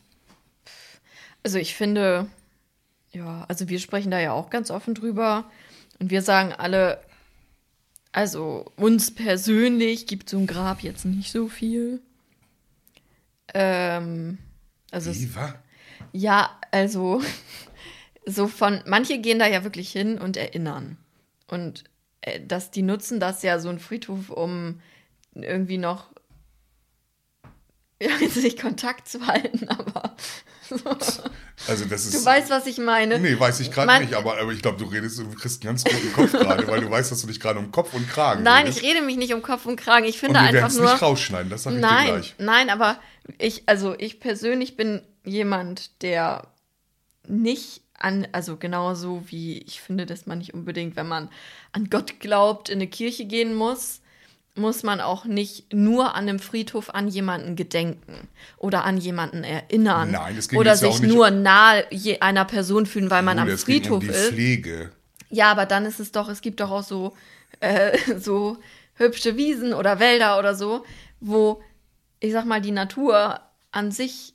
Also ich finde, ja, also wir sprechen da ja auch ganz offen drüber. Und wir sagen alle, also uns persönlich gibt so ein Grab jetzt nicht so viel. Ähm, also es, Wie, wa? ja, also so von, manche gehen da ja wirklich hin und erinnern. Und äh, dass die nutzen das ja so ein Friedhof, um irgendwie noch ja, jetzt nicht Kontakt zu halten, aber Also das ist. du weißt, was ich meine. Nee, weiß ich gerade nicht, aber, aber ich glaube, du redest, du kriegst einen ganz roten Kopf gerade, weil du weißt, dass du dich gerade um Kopf und Kragen Nein, redest. ich rede mich nicht um Kopf und Kragen. Ich Und finde wir werden einfach nur. nicht rausschneiden, das sage ich dir Nein, gleich. nein, aber ich, also ich persönlich bin jemand, der nicht an, also genauso wie ich finde, dass man nicht unbedingt, wenn man an Gott glaubt, in eine Kirche gehen muss. Muss man auch nicht nur an dem Friedhof an jemanden gedenken oder an jemanden erinnern Nein, es ging oder ja sich nicht- nur nahe einer Person fühlen, weil man am Oder es ging Friedhof um die ist. Pflege. Ja, aber dann ist es doch, es gibt doch auch so, äh, so hübsche Wiesen oder Wälder oder so, wo, ich sag mal, die Natur an sich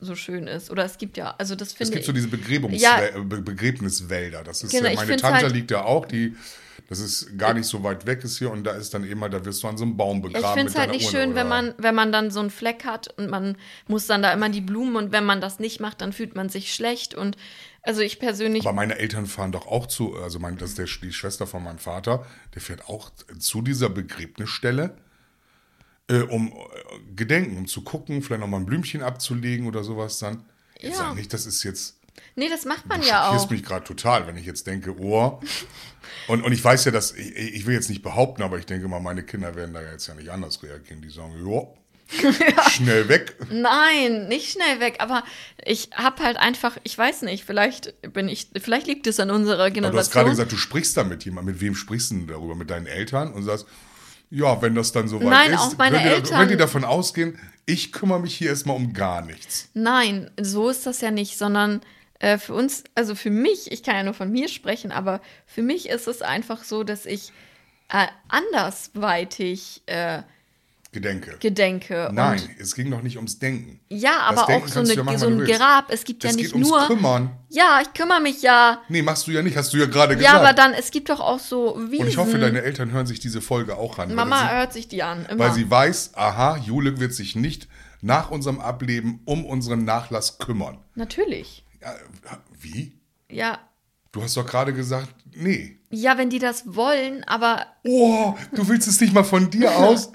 so schön ist. Oder es gibt ja, also das Es finde gibt ich. so diese Begräbungs Ja. Be Begräbniswälder. Das ist Genau, ja, ich meine Tante halt- liegt ja auch, die, das ist gar nicht so weit weg ist hier und da ist dann immer, da wirst du an so einem Baum Ja, begraben. ich finde es halt nicht Urne schön, wenn man, wenn man dann so einen Fleck hat und man muss dann da immer die Blumen und wenn man das nicht macht, dann fühlt man sich schlecht und also ich persönlich, Aber meine Eltern fahren doch auch zu, also mein, das ist der, die Schwester von meinem Vater, der fährt auch zu dieser Begräbnisstelle, äh, um äh, Gedenken, um zu gucken, vielleicht nochmal ein Blümchen abzulegen oder sowas dann. Ich Ja. sag nicht, das ist jetzt, nee, das macht man ja auch. mich gerade total, wenn ich jetzt denke, oh. Und, und ich weiß ja, dass, ich, ich will jetzt nicht behaupten, aber ich denke mal, meine Kinder werden da jetzt ja nicht anders reagieren. Die sagen, jo, schnell weg. Nein, nicht schnell weg, aber ich habe halt einfach, ich weiß nicht, vielleicht bin ich, vielleicht liegt es an unserer Aber du hast gerade Generation. gesagt, du sprichst da mit jemandem. Mit wem sprichst du denn darüber? Mit deinen Eltern? Und sagst, ja, wenn das dann soweit Nein, ist, auch meine könnt, ihr, Eltern- könnt ihr davon ausgehen, ich kümmere mich hier erstmal um gar nichts. Nein, so ist das ja nicht, sondern äh, für uns, also für mich, ich kann ja nur von mir sprechen, aber für mich ist es einfach so, dass ich äh, andersweitig äh, Gedenke. gedenke. Nein, Und, es ging doch nicht ums Denken. ja, aber auch so, eine, ja machen, so ein. Grab. Es gibt ja es nicht geht ums nur. Kümmern. Ja, ich kümmere mich ja. Nee, machst du ja nicht, hast du ja gerade Ja, gesagt. aber dann, es gibt doch auch so Wiesen. Und ich hoffe, deine Eltern hören sich diese Folge auch an. Mama weil, hört sich die an, sie, immer. weil sie weiß, aha, Jule wird sich nicht nach unserem Ableben um unseren Nachlass kümmern. Natürlich. Wie? Ja. Du hast doch gerade gesagt, nee. Ja, wenn die das wollen, aber. Oh, du willst es nicht mal von dir aus?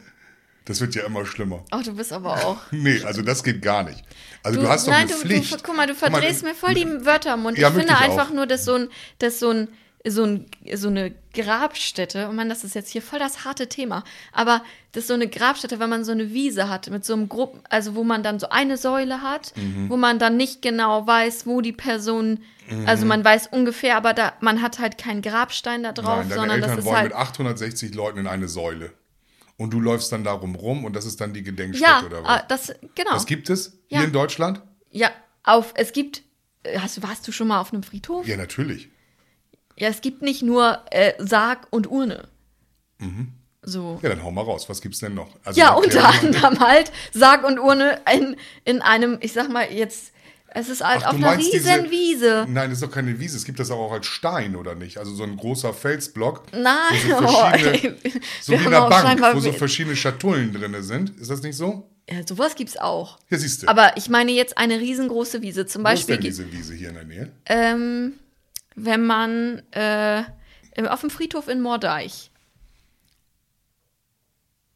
Das wird ja immer schlimmer. Oh, du bist aber auch. Nee, also das geht gar nicht. Also du, hast doch nein, eine du, Pflicht. Du, guck mal, du Guck mal, verdrehst mir voll die Wörter im Mund. Ja, ich finde einfach auch. nur, dass so ein, dass so ein, so ein, so eine Grabstätte, oh Mann, das ist jetzt hier voll das harte Thema, aber das ist so eine Grabstätte, wenn man so eine Wiese hat, mit so einem Gruppen, also wo man dann so eine Säule hat, Mhm. wo man dann nicht genau weiß, wo die Person, Mhm. also man weiß ungefähr, aber da, man hat halt keinen Grabstein da drauf, Nein, deine sondern das Eltern ist wollen halt. mit 860 Leuten in eine Säule. Und du läufst dann darum rum und das ist dann die Gedenkstätte Ja, oder ah, was? das, genau. Das gibt es Ja. hier in Deutschland? Ja, auf, es gibt, äh, hast, warst du schon mal auf einem Friedhof? Ja, natürlich. Ja, es gibt nicht nur äh, Sarg und Urne. So. Mhm. Ja, dann hau mal raus. Was gibt's denn noch? Also, Ja, unter anderem halt Sarg und Urne in, in einem, ich sag mal jetzt, es ist halt Ach, auf einer diese- riesen Wiese. Nein, das ist doch keine Wiese. Es gibt das aber auch als Stein, oder nicht? Also so ein großer Felsblock. Nein, wo so, oh, verschiedene, ey. so wie in einer Bank, wo so verschiedene Schatullen drin sind. Ist das nicht so? Ja, sowas gibt's auch. Ja, siehst du. Aber ich meine jetzt eine riesengroße Wiese. Zum Wo ist Beispiel, denn diese Wiese hier in der Nähe? ähm, wenn man äh, auf dem Friedhof in Mordeich.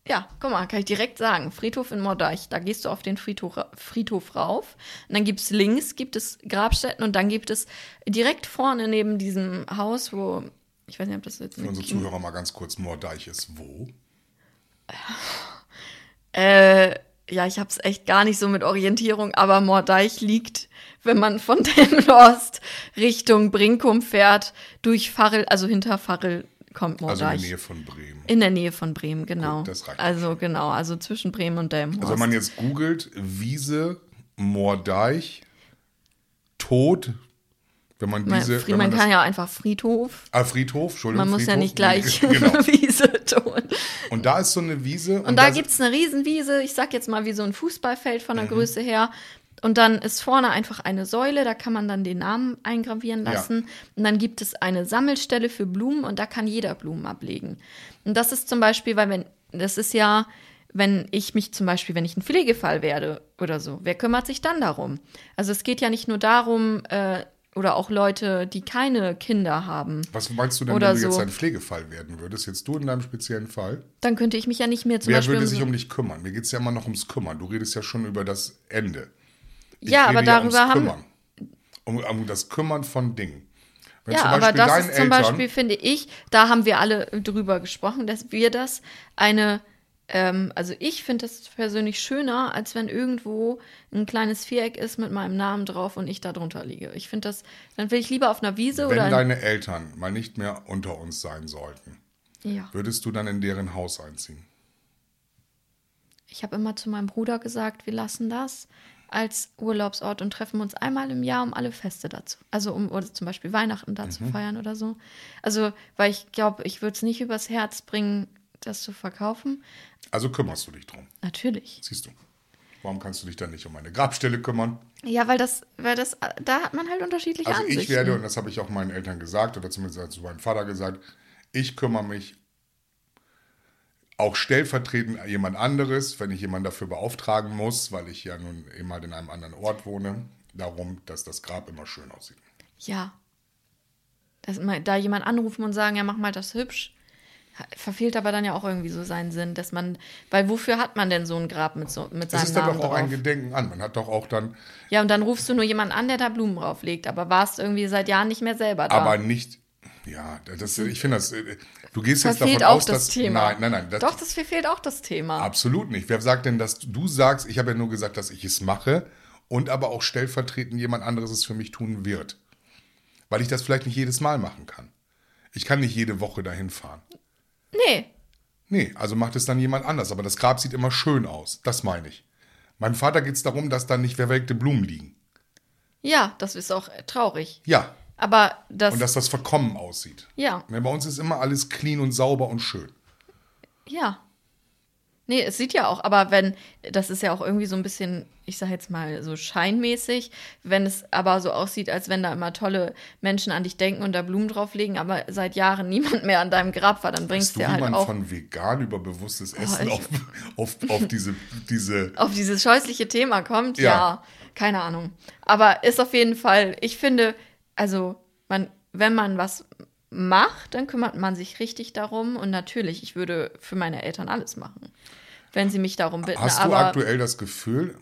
Ja, guck mal, kann ich direkt sagen. Friedhof in Mordeich. Da gehst du auf den Friedhof, Friedhof rauf. Und dann gibt es links gibt es Grabstätten und dann gibt es direkt vorne neben diesem Haus, wo, ich weiß nicht, ob das jetzt Für unsere Zuhörer mal ganz kurz. Mordeich ist wo? Äh, ja, ich hab's echt gar nicht so mit Orientierung, aber Mordeich liegt, wenn man von Demlost Richtung Brinkum fährt, durch Farrel, also hinter Farrel kommt Also Mordeich. in der Nähe von Bremen. In der Nähe von Bremen, genau. Gut, also genau, also zwischen Bremen und Delmenhorst. Also wenn man jetzt googelt, Wiese, Mordeich, Tod, wenn man diese, Fri- wenn man man kann das, ja einfach Friedhof. ah, Friedhof, Entschuldigung, Man muss ja Friedhof, nicht gleich genau. Wiese tun. Und da ist so eine Wiese. Und da gibt's eine Riesenwiese, ich sag jetzt mal wie so ein Fußballfeld von Mhm. der Größe her. Und dann ist vorne einfach eine Säule, da kann man dann den Namen eingravieren Ja. lassen. Und dann gibt es eine Sammelstelle für Blumen und da kann jeder Blumen ablegen. Und das ist zum Beispiel, weil wenn, das ist ja, wenn ich mich zum Beispiel, wenn ich ein Pflegefall werde oder so, wer kümmert sich dann darum? Also es geht ja nicht nur darum, äh, oder auch Leute, die keine Kinder haben, Was meinst du denn, Oder wenn du jetzt so. ein Pflegefall werden würdest? Jetzt du in deinem speziellen Fall? dann könnte ich mich ja nicht mehr zum Wer Beispiel. würde sich um dich kümmern? Mir geht es ja immer noch ums Kümmern. Du redest ja schon über das Ende. Ich Ja, aber darüber haben- Kümmern. Um, um das Kümmern von Dingen. Wenn Ja, aber das ist zum Eltern, Beispiel, finde ich, da haben wir alle drüber gesprochen, dass wir das eine, ähm, also ich finde das persönlich schöner, als wenn irgendwo ein kleines Viereck ist mit meinem Namen drauf und ich da drunter liege. Ich finde das, dann will ich lieber auf einer Wiese wenn oder. in- deine Eltern mal nicht mehr unter uns sein sollten, Ja. würdest du dann in deren Haus einziehen? Ich habe immer zu meinem Bruder gesagt, wir lassen das als Urlaubsort und treffen uns einmal im Jahr, um alle Feste dazu. Also um oder zum Beispiel Weihnachten da zu feiern oder so. Also, weil ich glaube, ich würde es nicht übers Herz bringen, das zu verkaufen. Also kümmerst du dich drum, Natürlich. siehst du. Warum kannst du dich dann nicht um eine Grabstelle kümmern? Ja, weil das, weil das, da hat man halt unterschiedliche Also Ansichten. ich werde, und das habe ich auch meinen Eltern gesagt, oder zumindest zu meinem Vater gesagt, ich kümmere mich auch stellvertretend jemand anderes, wenn ich jemanden dafür beauftragen muss, weil ich ja nun immer in einem anderen Ort wohne, darum, dass das Grab immer schön aussieht. Ja. Dass da jemand anrufen und sagen, ja, mach mal das hübsch, verfehlt aber dann ja auch irgendwie so seinen Sinn, dass man, weil wofür hat man denn so ein Grab mit, so, mit Das seinem ist dann Namen doch auch drauf? ein Gedenken an. Man hat doch auch dann, Ja, und dann rufst du nur jemanden an, der da Blumen drauflegt, aber warst irgendwie seit Jahren nicht mehr selber da. aber nicht, ja, das, ich finde das, du gehst jetzt verfehlt davon auch aus, das dass, Thema. nein, nein, nein, das, Doch, das verfehlt auch das Thema. Absolut nicht. Wer sagt denn, dass du sagst, ich habe ja nur gesagt, dass ich es mache und aber auch stellvertretend jemand anderes es für mich tun wird. Weil ich das vielleicht nicht jedes Mal machen kann. Ich kann nicht jede Woche dahin fahren. Nee. Nee, also macht es dann jemand anders. Aber das Grab sieht immer schön aus. Das meine ich. Meinem Vater geht es darum, dass da nicht verwelkte Blumen liegen. Ja, das ist auch traurig. Ja. Aber das, Und dass das verkommen aussieht. ja, bei uns ist immer alles clean und sauber und schön. ja. Nee, es sieht ja auch, aber wenn, das ist ja auch irgendwie so ein bisschen, ich sag jetzt mal so scheinmäßig, wenn es aber so aussieht, als wenn da immer tolle Menschen an dich denken und da Blumen drauflegen, aber seit Jahren niemand mehr an deinem Grab war, dann bringst du, wie halt man auch Oh, von vegan über bewusstes Essen ich- auf, auf, auf diese, diese auf dieses scheußliche Thema kommt, Ja. ja. keine Ahnung. Aber ist auf jeden Fall, ich finde, also man, wenn man was macht, dann kümmert man sich richtig darum und natürlich, ich würde für meine Eltern alles machen, wenn sie mich darum bitten. Hast du aber aktuell das Gefühl,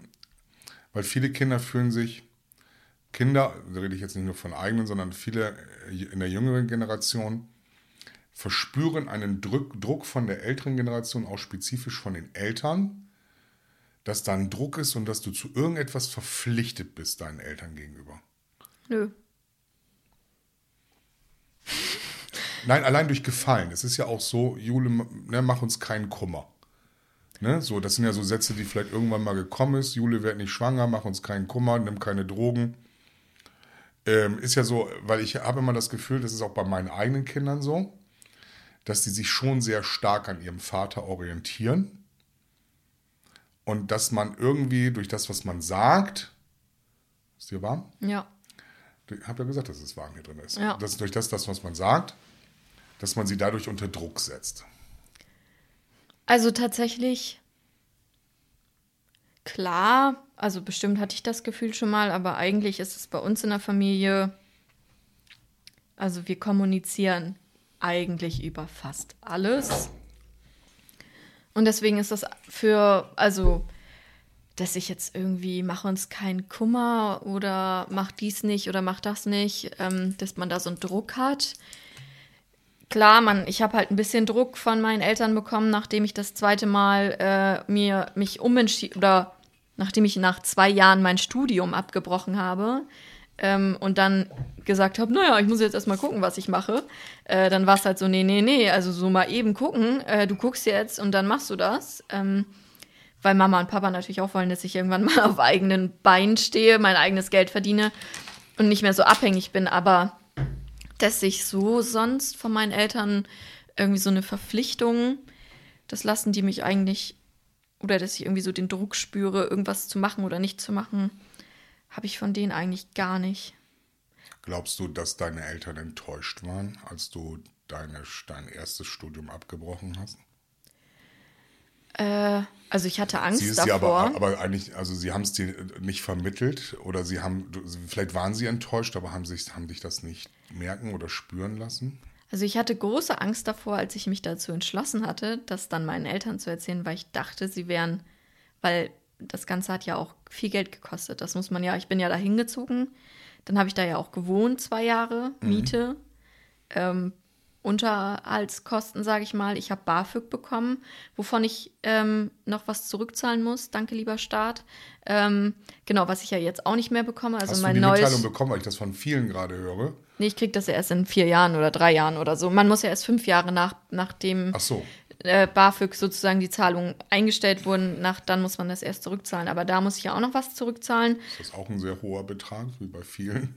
weil viele Kinder fühlen sich, Kinder, da rede ich jetzt nicht nur von eigenen, sondern viele in der jüngeren Generation, verspüren einen Druck, Druck von der älteren Generation, auch spezifisch von den Eltern, dass da ein Druck ist und dass du zu irgendetwas verpflichtet bist deinen Eltern gegenüber. nö. Nein, allein durch Gefallen. Es ist ja auch so, Jule, ne, mach uns keinen Kummer. Ne, so, das sind ja so Sätze, die vielleicht irgendwann mal gekommen ist. Jule wird nicht schwanger, mach uns keinen Kummer, nimm keine Drogen. Ähm, ist ja so, weil ich habe immer das Gefühl, das ist auch bei meinen eigenen Kindern so, dass die sich schon sehr stark an ihrem Vater orientieren. Und dass man irgendwie durch das, was man sagt, ist dir warm? Ja. Ich habe ja gesagt, dass es warm hier drin ist. Ja. Das, durch das, das, was man sagt, dass man sie dadurch unter Druck setzt. Also tatsächlich, klar, also bestimmt hatte ich das Gefühl schon mal, aber eigentlich ist es bei uns in der Familie, also wir kommunizieren eigentlich über fast alles. Und deswegen ist das für, also, dass ich jetzt irgendwie mache uns keinen Kummer oder mach dies nicht oder mach das nicht, ähm, dass man da so einen Druck hat klar, man, ich habe halt ein bisschen Druck von meinen Eltern bekommen, nachdem ich das zweite Mal äh, mir mich umentschieden oder nachdem ich nach zwei Jahren mein Studium abgebrochen habe ähm, und dann gesagt habe, naja, ich muss jetzt erstmal gucken, was ich mache. Äh, dann war es halt so, nee, nee, nee, also so mal eben gucken, äh, du guckst jetzt und dann machst du das. Ähm, weil Mama und Papa natürlich auch wollen, dass ich irgendwann mal auf eigenen Beinen stehe, mein eigenes Geld verdiene und nicht mehr so abhängig bin. Aber dass ich so sonst von meinen Eltern irgendwie so eine Verpflichtung, das lassen die mich eigentlich, oder dass ich irgendwie so den Druck spüre, irgendwas zu machen oder nicht zu machen, habe ich von denen eigentlich gar nicht. Glaubst du, dass deine Eltern enttäuscht waren, als du deine, dein erstes Studium abgebrochen hast? Äh, also ich hatte Angst Sie ist ja davor. aber, aber eigentlich, also sie haben es dir nicht vermittelt oder sie haben, vielleicht waren sie enttäuscht, aber haben, sich, haben dich das nicht merken oder spüren lassen? Also ich hatte große Angst davor, als ich mich dazu entschlossen hatte, das dann meinen Eltern zu erzählen, weil ich dachte, sie wären, weil das Ganze hat ja auch viel Geld gekostet. Das muss man ja, ich bin ja da hingezogen, dann habe ich da ja auch gewohnt, zwei Jahre, Miete. Ähm, Unterhaltskosten, sage ich mal. Ich habe BAföG bekommen, wovon ich ähm, noch was zurückzahlen muss. Danke, lieber Staat. Ähm, genau, was ich ja jetzt auch nicht mehr bekomme. Also Hast mein du die neues. Mitteilung bekommen, weil ich das von vielen gerade höre? Nee, ich kriege das ja erst in vier Jahren oder drei Jahren oder so. Man muss ja erst fünf Jahre nach, nachdem Ach so. äh, BAföG sozusagen die Zahlungen eingestellt wurden, nach, dann muss man das erst zurückzahlen. Aber da muss ich ja auch noch was zurückzahlen. Ist das auch ein sehr hoher Betrag, wie bei vielen?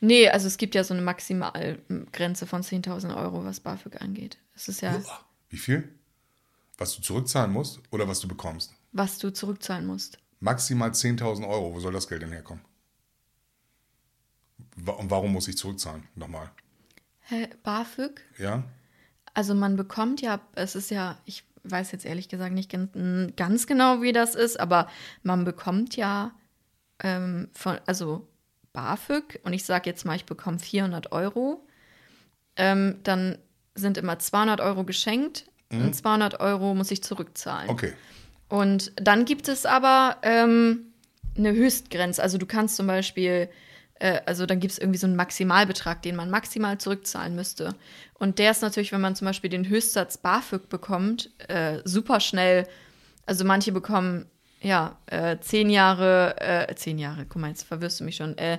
Nee, also es gibt ja so eine Maximalgrenze von 10.000 Euro, was BAföG angeht. Das ist ja, Uah, Wie viel? Was du zurückzahlen musst oder was du bekommst? was du zurückzahlen musst. Maximal 10.000 Euro. Wo soll das Geld denn herkommen? Und warum muss ich zurückzahlen? Nochmal. Hä, BAföG? Ja? Also man bekommt ja, es ist ja, ich weiß jetzt ehrlich gesagt nicht ganz, ganz genau, wie das ist, aber man bekommt ja ähm, von, also BAföG und ich sage jetzt mal, ich bekomme 400 Euro, ähm, dann sind immer 200 Euro geschenkt und 200 Euro muss ich zurückzahlen. Okay. Und dann gibt es aber ähm, eine Höchstgrenze. Also du kannst zum Beispiel, äh, also dann gibt es irgendwie so einen Maximalbetrag, den man maximal zurückzahlen müsste. Und der ist natürlich, wenn man zum Beispiel den Höchstsatz BAföG bekommt, äh, super schnell. Also manche bekommen ja äh, zehn Jahre, äh, zehn Jahre, guck mal, jetzt verwirrst du mich schon, äh,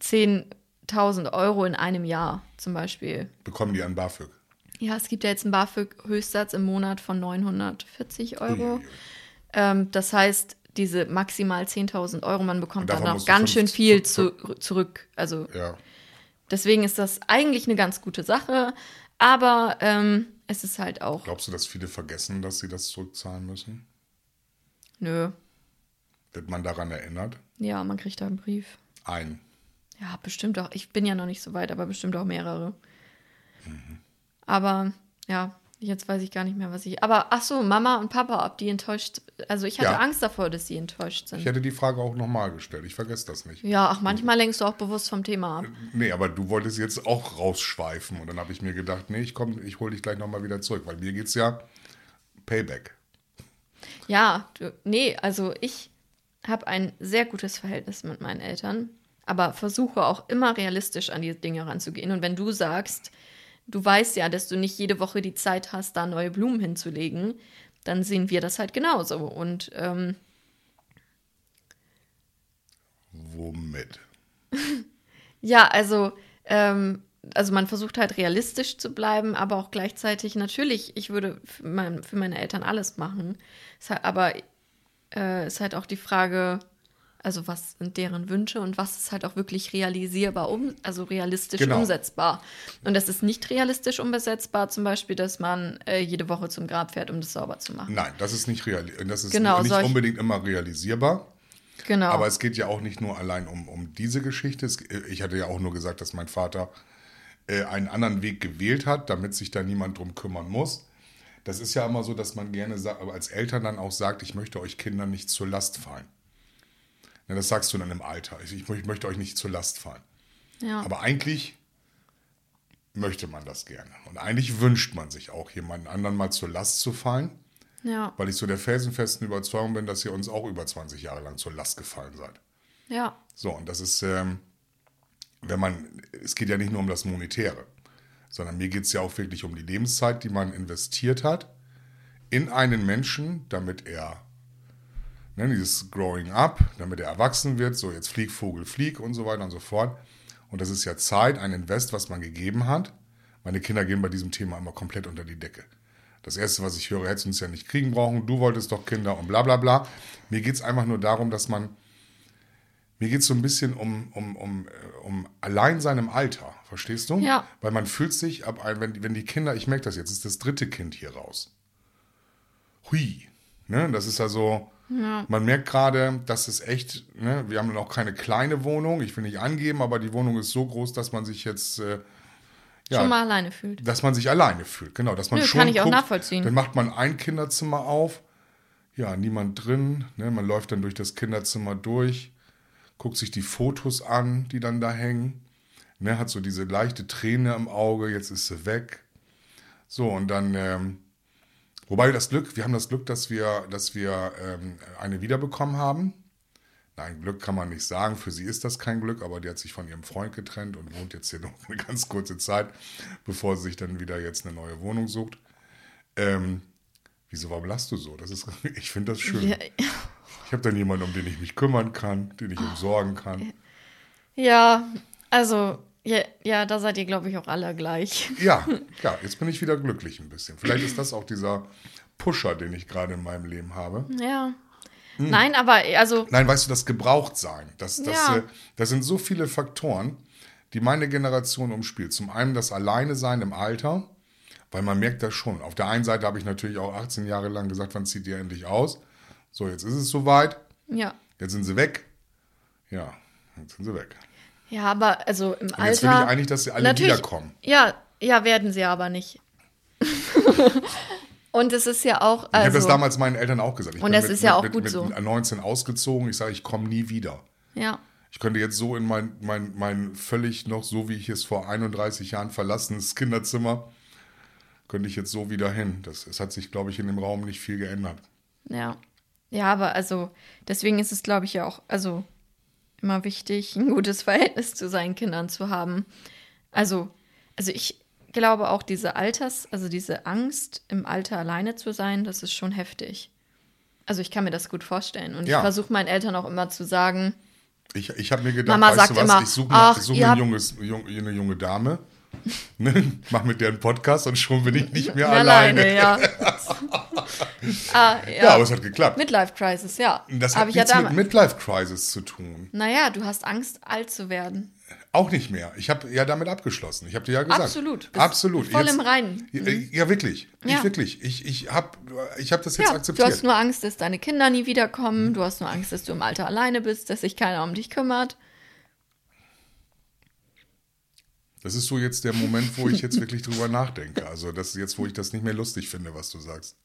10.000 Euro in einem Jahr zum Beispiel. Bekommen die an BAföG? Ja, es gibt ja jetzt einen BAföG-Höchstsatz im Monat von 940 Euro. Ähm, das heißt, diese maximal 10.000 Euro, man bekommt dann du ganz schön 50 viel zu, zurück. Also Ja. deswegen ist das eigentlich eine ganz gute Sache, aber ähm, es ist halt auch, Glaubst du, dass viele vergessen, dass sie das zurückzahlen müssen? Nö, Wird man daran erinnert? ja, man kriegt da einen Brief. Ein. Ja, bestimmt auch. Ich bin ja noch nicht so weit, aber bestimmt auch mehrere. Mhm. Aber ja, jetzt weiß ich gar nicht mehr, was ich. Aber ach so, Mama und Papa, ob die enttäuscht. Also ich hatte Ja. Angst davor, dass sie enttäuscht sind. Ich hätte die Frage auch nochmal gestellt. Ich vergesse das nicht. Ja, ach, manchmal lenkst du auch bewusst vom Thema ab. Nee, aber du wolltest jetzt auch rausschweifen. Und dann habe ich mir gedacht, nee, ich komm, ich hole dich gleich nochmal wieder zurück. Weil mir geht's ja Payback. Ja, du, nee, also ich habe ein sehr gutes Verhältnis mit meinen Eltern, aber versuche auch immer realistisch an die Dinge ranzugehen. Und wenn du sagst, du weißt ja, dass du nicht jede Woche die Zeit hast, da neue Blumen hinzulegen, dann sehen wir das halt genauso. Und ähm, Womit? ja, also, ähm, also man versucht halt realistisch zu bleiben, aber auch gleichzeitig natürlich, ich würde für, mein, für meine Eltern alles machen. Ist halt, aber äh, ist halt auch die Frage, also was sind deren Wünsche und was ist halt auch wirklich realisierbar, um, also realistisch Genau. umsetzbar. Und das ist nicht realistisch umsetzbar, zum Beispiel, dass man äh, jede Woche zum Grab fährt, um das sauber zu machen. Nein, das ist nicht, reali das ist Genau, nicht unbedingt immer realisierbar. Genau. Aber es geht ja auch nicht nur allein um, um diese Geschichte. Es, ich hatte ja auch nur gesagt, dass mein Vater äh, einen anderen Weg gewählt hat, damit sich da niemand drum kümmern muss. Das ist ja immer so, dass man gerne als Eltern dann auch sagt, ich möchte euch Kindern nicht zur Last fallen. Ja, das sagst du dann im Alter. Ich, ich möchte euch nicht zur Last fallen. ja. Aber eigentlich möchte man das gerne. Und eigentlich wünscht man sich auch, jemanden anderen mal zur Last zu fallen, ja, weil ich so der felsenfesten Überzeugung bin, dass ihr uns auch über 20 Jahre lang zur Last gefallen seid. ja, So, und das ist, ähm, wenn man, es geht ja nicht nur um das Monetäre, sondern mir geht es ja auch wirklich um die Lebenszeit, die man investiert hat in einen Menschen, damit er, ne, dieses Growing Up, damit er erwachsen wird, so jetzt flieg, Vogel, flieg und so weiter und so fort. Und das ist ja Zeit, ein Invest, was man gegeben hat. Meine Kinder gehen bei diesem Thema immer komplett unter die Decke. Das Erste, was ich höre, hättest du uns ja nicht kriegen brauchen, du wolltest doch Kinder und bla bla bla. Mir geht es einfach nur darum, dass man mir geht es so ein bisschen um, um, um, äh, um Alleinsein im Alter, verstehst du? Ja. Weil man fühlt sich, ab wenn, die- wenn die Kinder, ich merke das jetzt, ist das dritte Kind hier raus. Hui. Ne? Das ist also, man merkt gerade, dass es echt, ne? wir haben noch keine kleine Wohnung, ich will nicht angeben, aber die Wohnung ist so groß, dass man sich jetzt, äh, ja, schon mal alleine fühlt. dass man sich alleine fühlt. Genau, dass man Nö, schon kann ich auch guckt, nachvollziehen. Dann macht man ein Kinderzimmer auf, ja, niemand drin, ne? man läuft dann durch das Kinderzimmer durch, guckt sich die Fotos an, die dann da hängen, ne? hat so diese leichte Träne im Auge, jetzt ist sie weg. So, und dann, ähm, wobei das Glück, wir haben das Glück, dass wir, dass wir ähm, eine wiederbekommen haben. Nein, Glück kann man nicht sagen. Für sie ist das kein Glück, aber die hat sich von ihrem Freund getrennt und wohnt jetzt hier noch eine ganz kurze Zeit, bevor sie sich dann wieder jetzt eine neue Wohnung sucht. Ähm, wieso warum lachst du so? Das ist, ich finde das schön. Ja, Ich habe dann jemanden, um den ich mich kümmern kann, den ich umsorgen kann. ja also, ja, ja, da seid ihr, glaube ich, auch alle gleich. Ja, ja, jetzt bin ich wieder glücklich ein bisschen. Vielleicht ist das auch dieser Pusher, den ich gerade in meinem Leben habe. Ja. Hm. Nein, aber also, Nein, weißt du, das Gebrauchtsein, das, das, Ja. äh, das sind so viele Faktoren, die meine Generation umspielt. Zum einen das Alleine sein im Alter, weil man merkt das schon. Auf der einen Seite habe ich natürlich auch 18 Jahre lang gesagt, wann zieht ihr endlich aus? So, jetzt ist es soweit, ja. jetzt sind sie weg. Ja, jetzt sind sie weg. Ja, aber also im Und Alter. jetzt will ich eigentlich, dass sie alle wiederkommen. Ja, ja, werden sie aber nicht. Und es ist ja auch. Ich habe das Also, damals meinen Eltern auch gesagt. Ich Und das mit, ist ja mit, auch mit, gut mit so. 19 ausgezogen. Ich sage, ich komme nie wieder. ja. Ich könnte jetzt so in mein, mein, mein völlig noch, so wie ich es vor 31 Jahren verlassenes Kinderzimmer, könnte ich jetzt so wieder hin. Das, es hat sich, glaube ich, in dem Raum nicht viel geändert. Ja. Ja, aber also, deswegen ist es, glaube ich, ja auch, also immer wichtig, ein gutes Verhältnis zu seinen Kindern zu haben. Also, also ich glaube auch diese Alters, also diese Angst, im Alter alleine zu sein, das ist schon heftig. Also ich kann mir das gut vorstellen. Und Ja. ich versuche meinen Eltern auch immer zu sagen, Ich, ich habe mir gedacht, Mama weißt sagt du was, immer, ich suche mir, such ein junges, jung, eine junge Dame, ne, mach mit der einen Podcast und schon bin ich nicht mehr alleine, alleine. ja. ah, ja. Ja, aber es hat geklappt. Midlife Crisis, ja. das Hab hat ich ja nichts mit. Midlife Crisis zu tun. Naja, du hast Angst, alt zu werden. Auch nicht mehr. Ich habe ja damit abgeschlossen. Ich habe dir ja gesagt. Absolut. Absolut. voll Jetzt- im Reinen. Ja, ja, wirklich. Ich Ja. wirklich. Ich, ich habe ich hab das jetzt Ja, du akzeptiert. hast nur Angst, dass deine Kinder nie wiederkommen. Du hast nur Angst, dass du im Alter alleine bist, dass sich keiner um dich kümmert. Das ist so jetzt der Moment, wo ich jetzt wirklich drüber nachdenke. Also das ist jetzt, wo ich das nicht mehr lustig finde, was du sagst.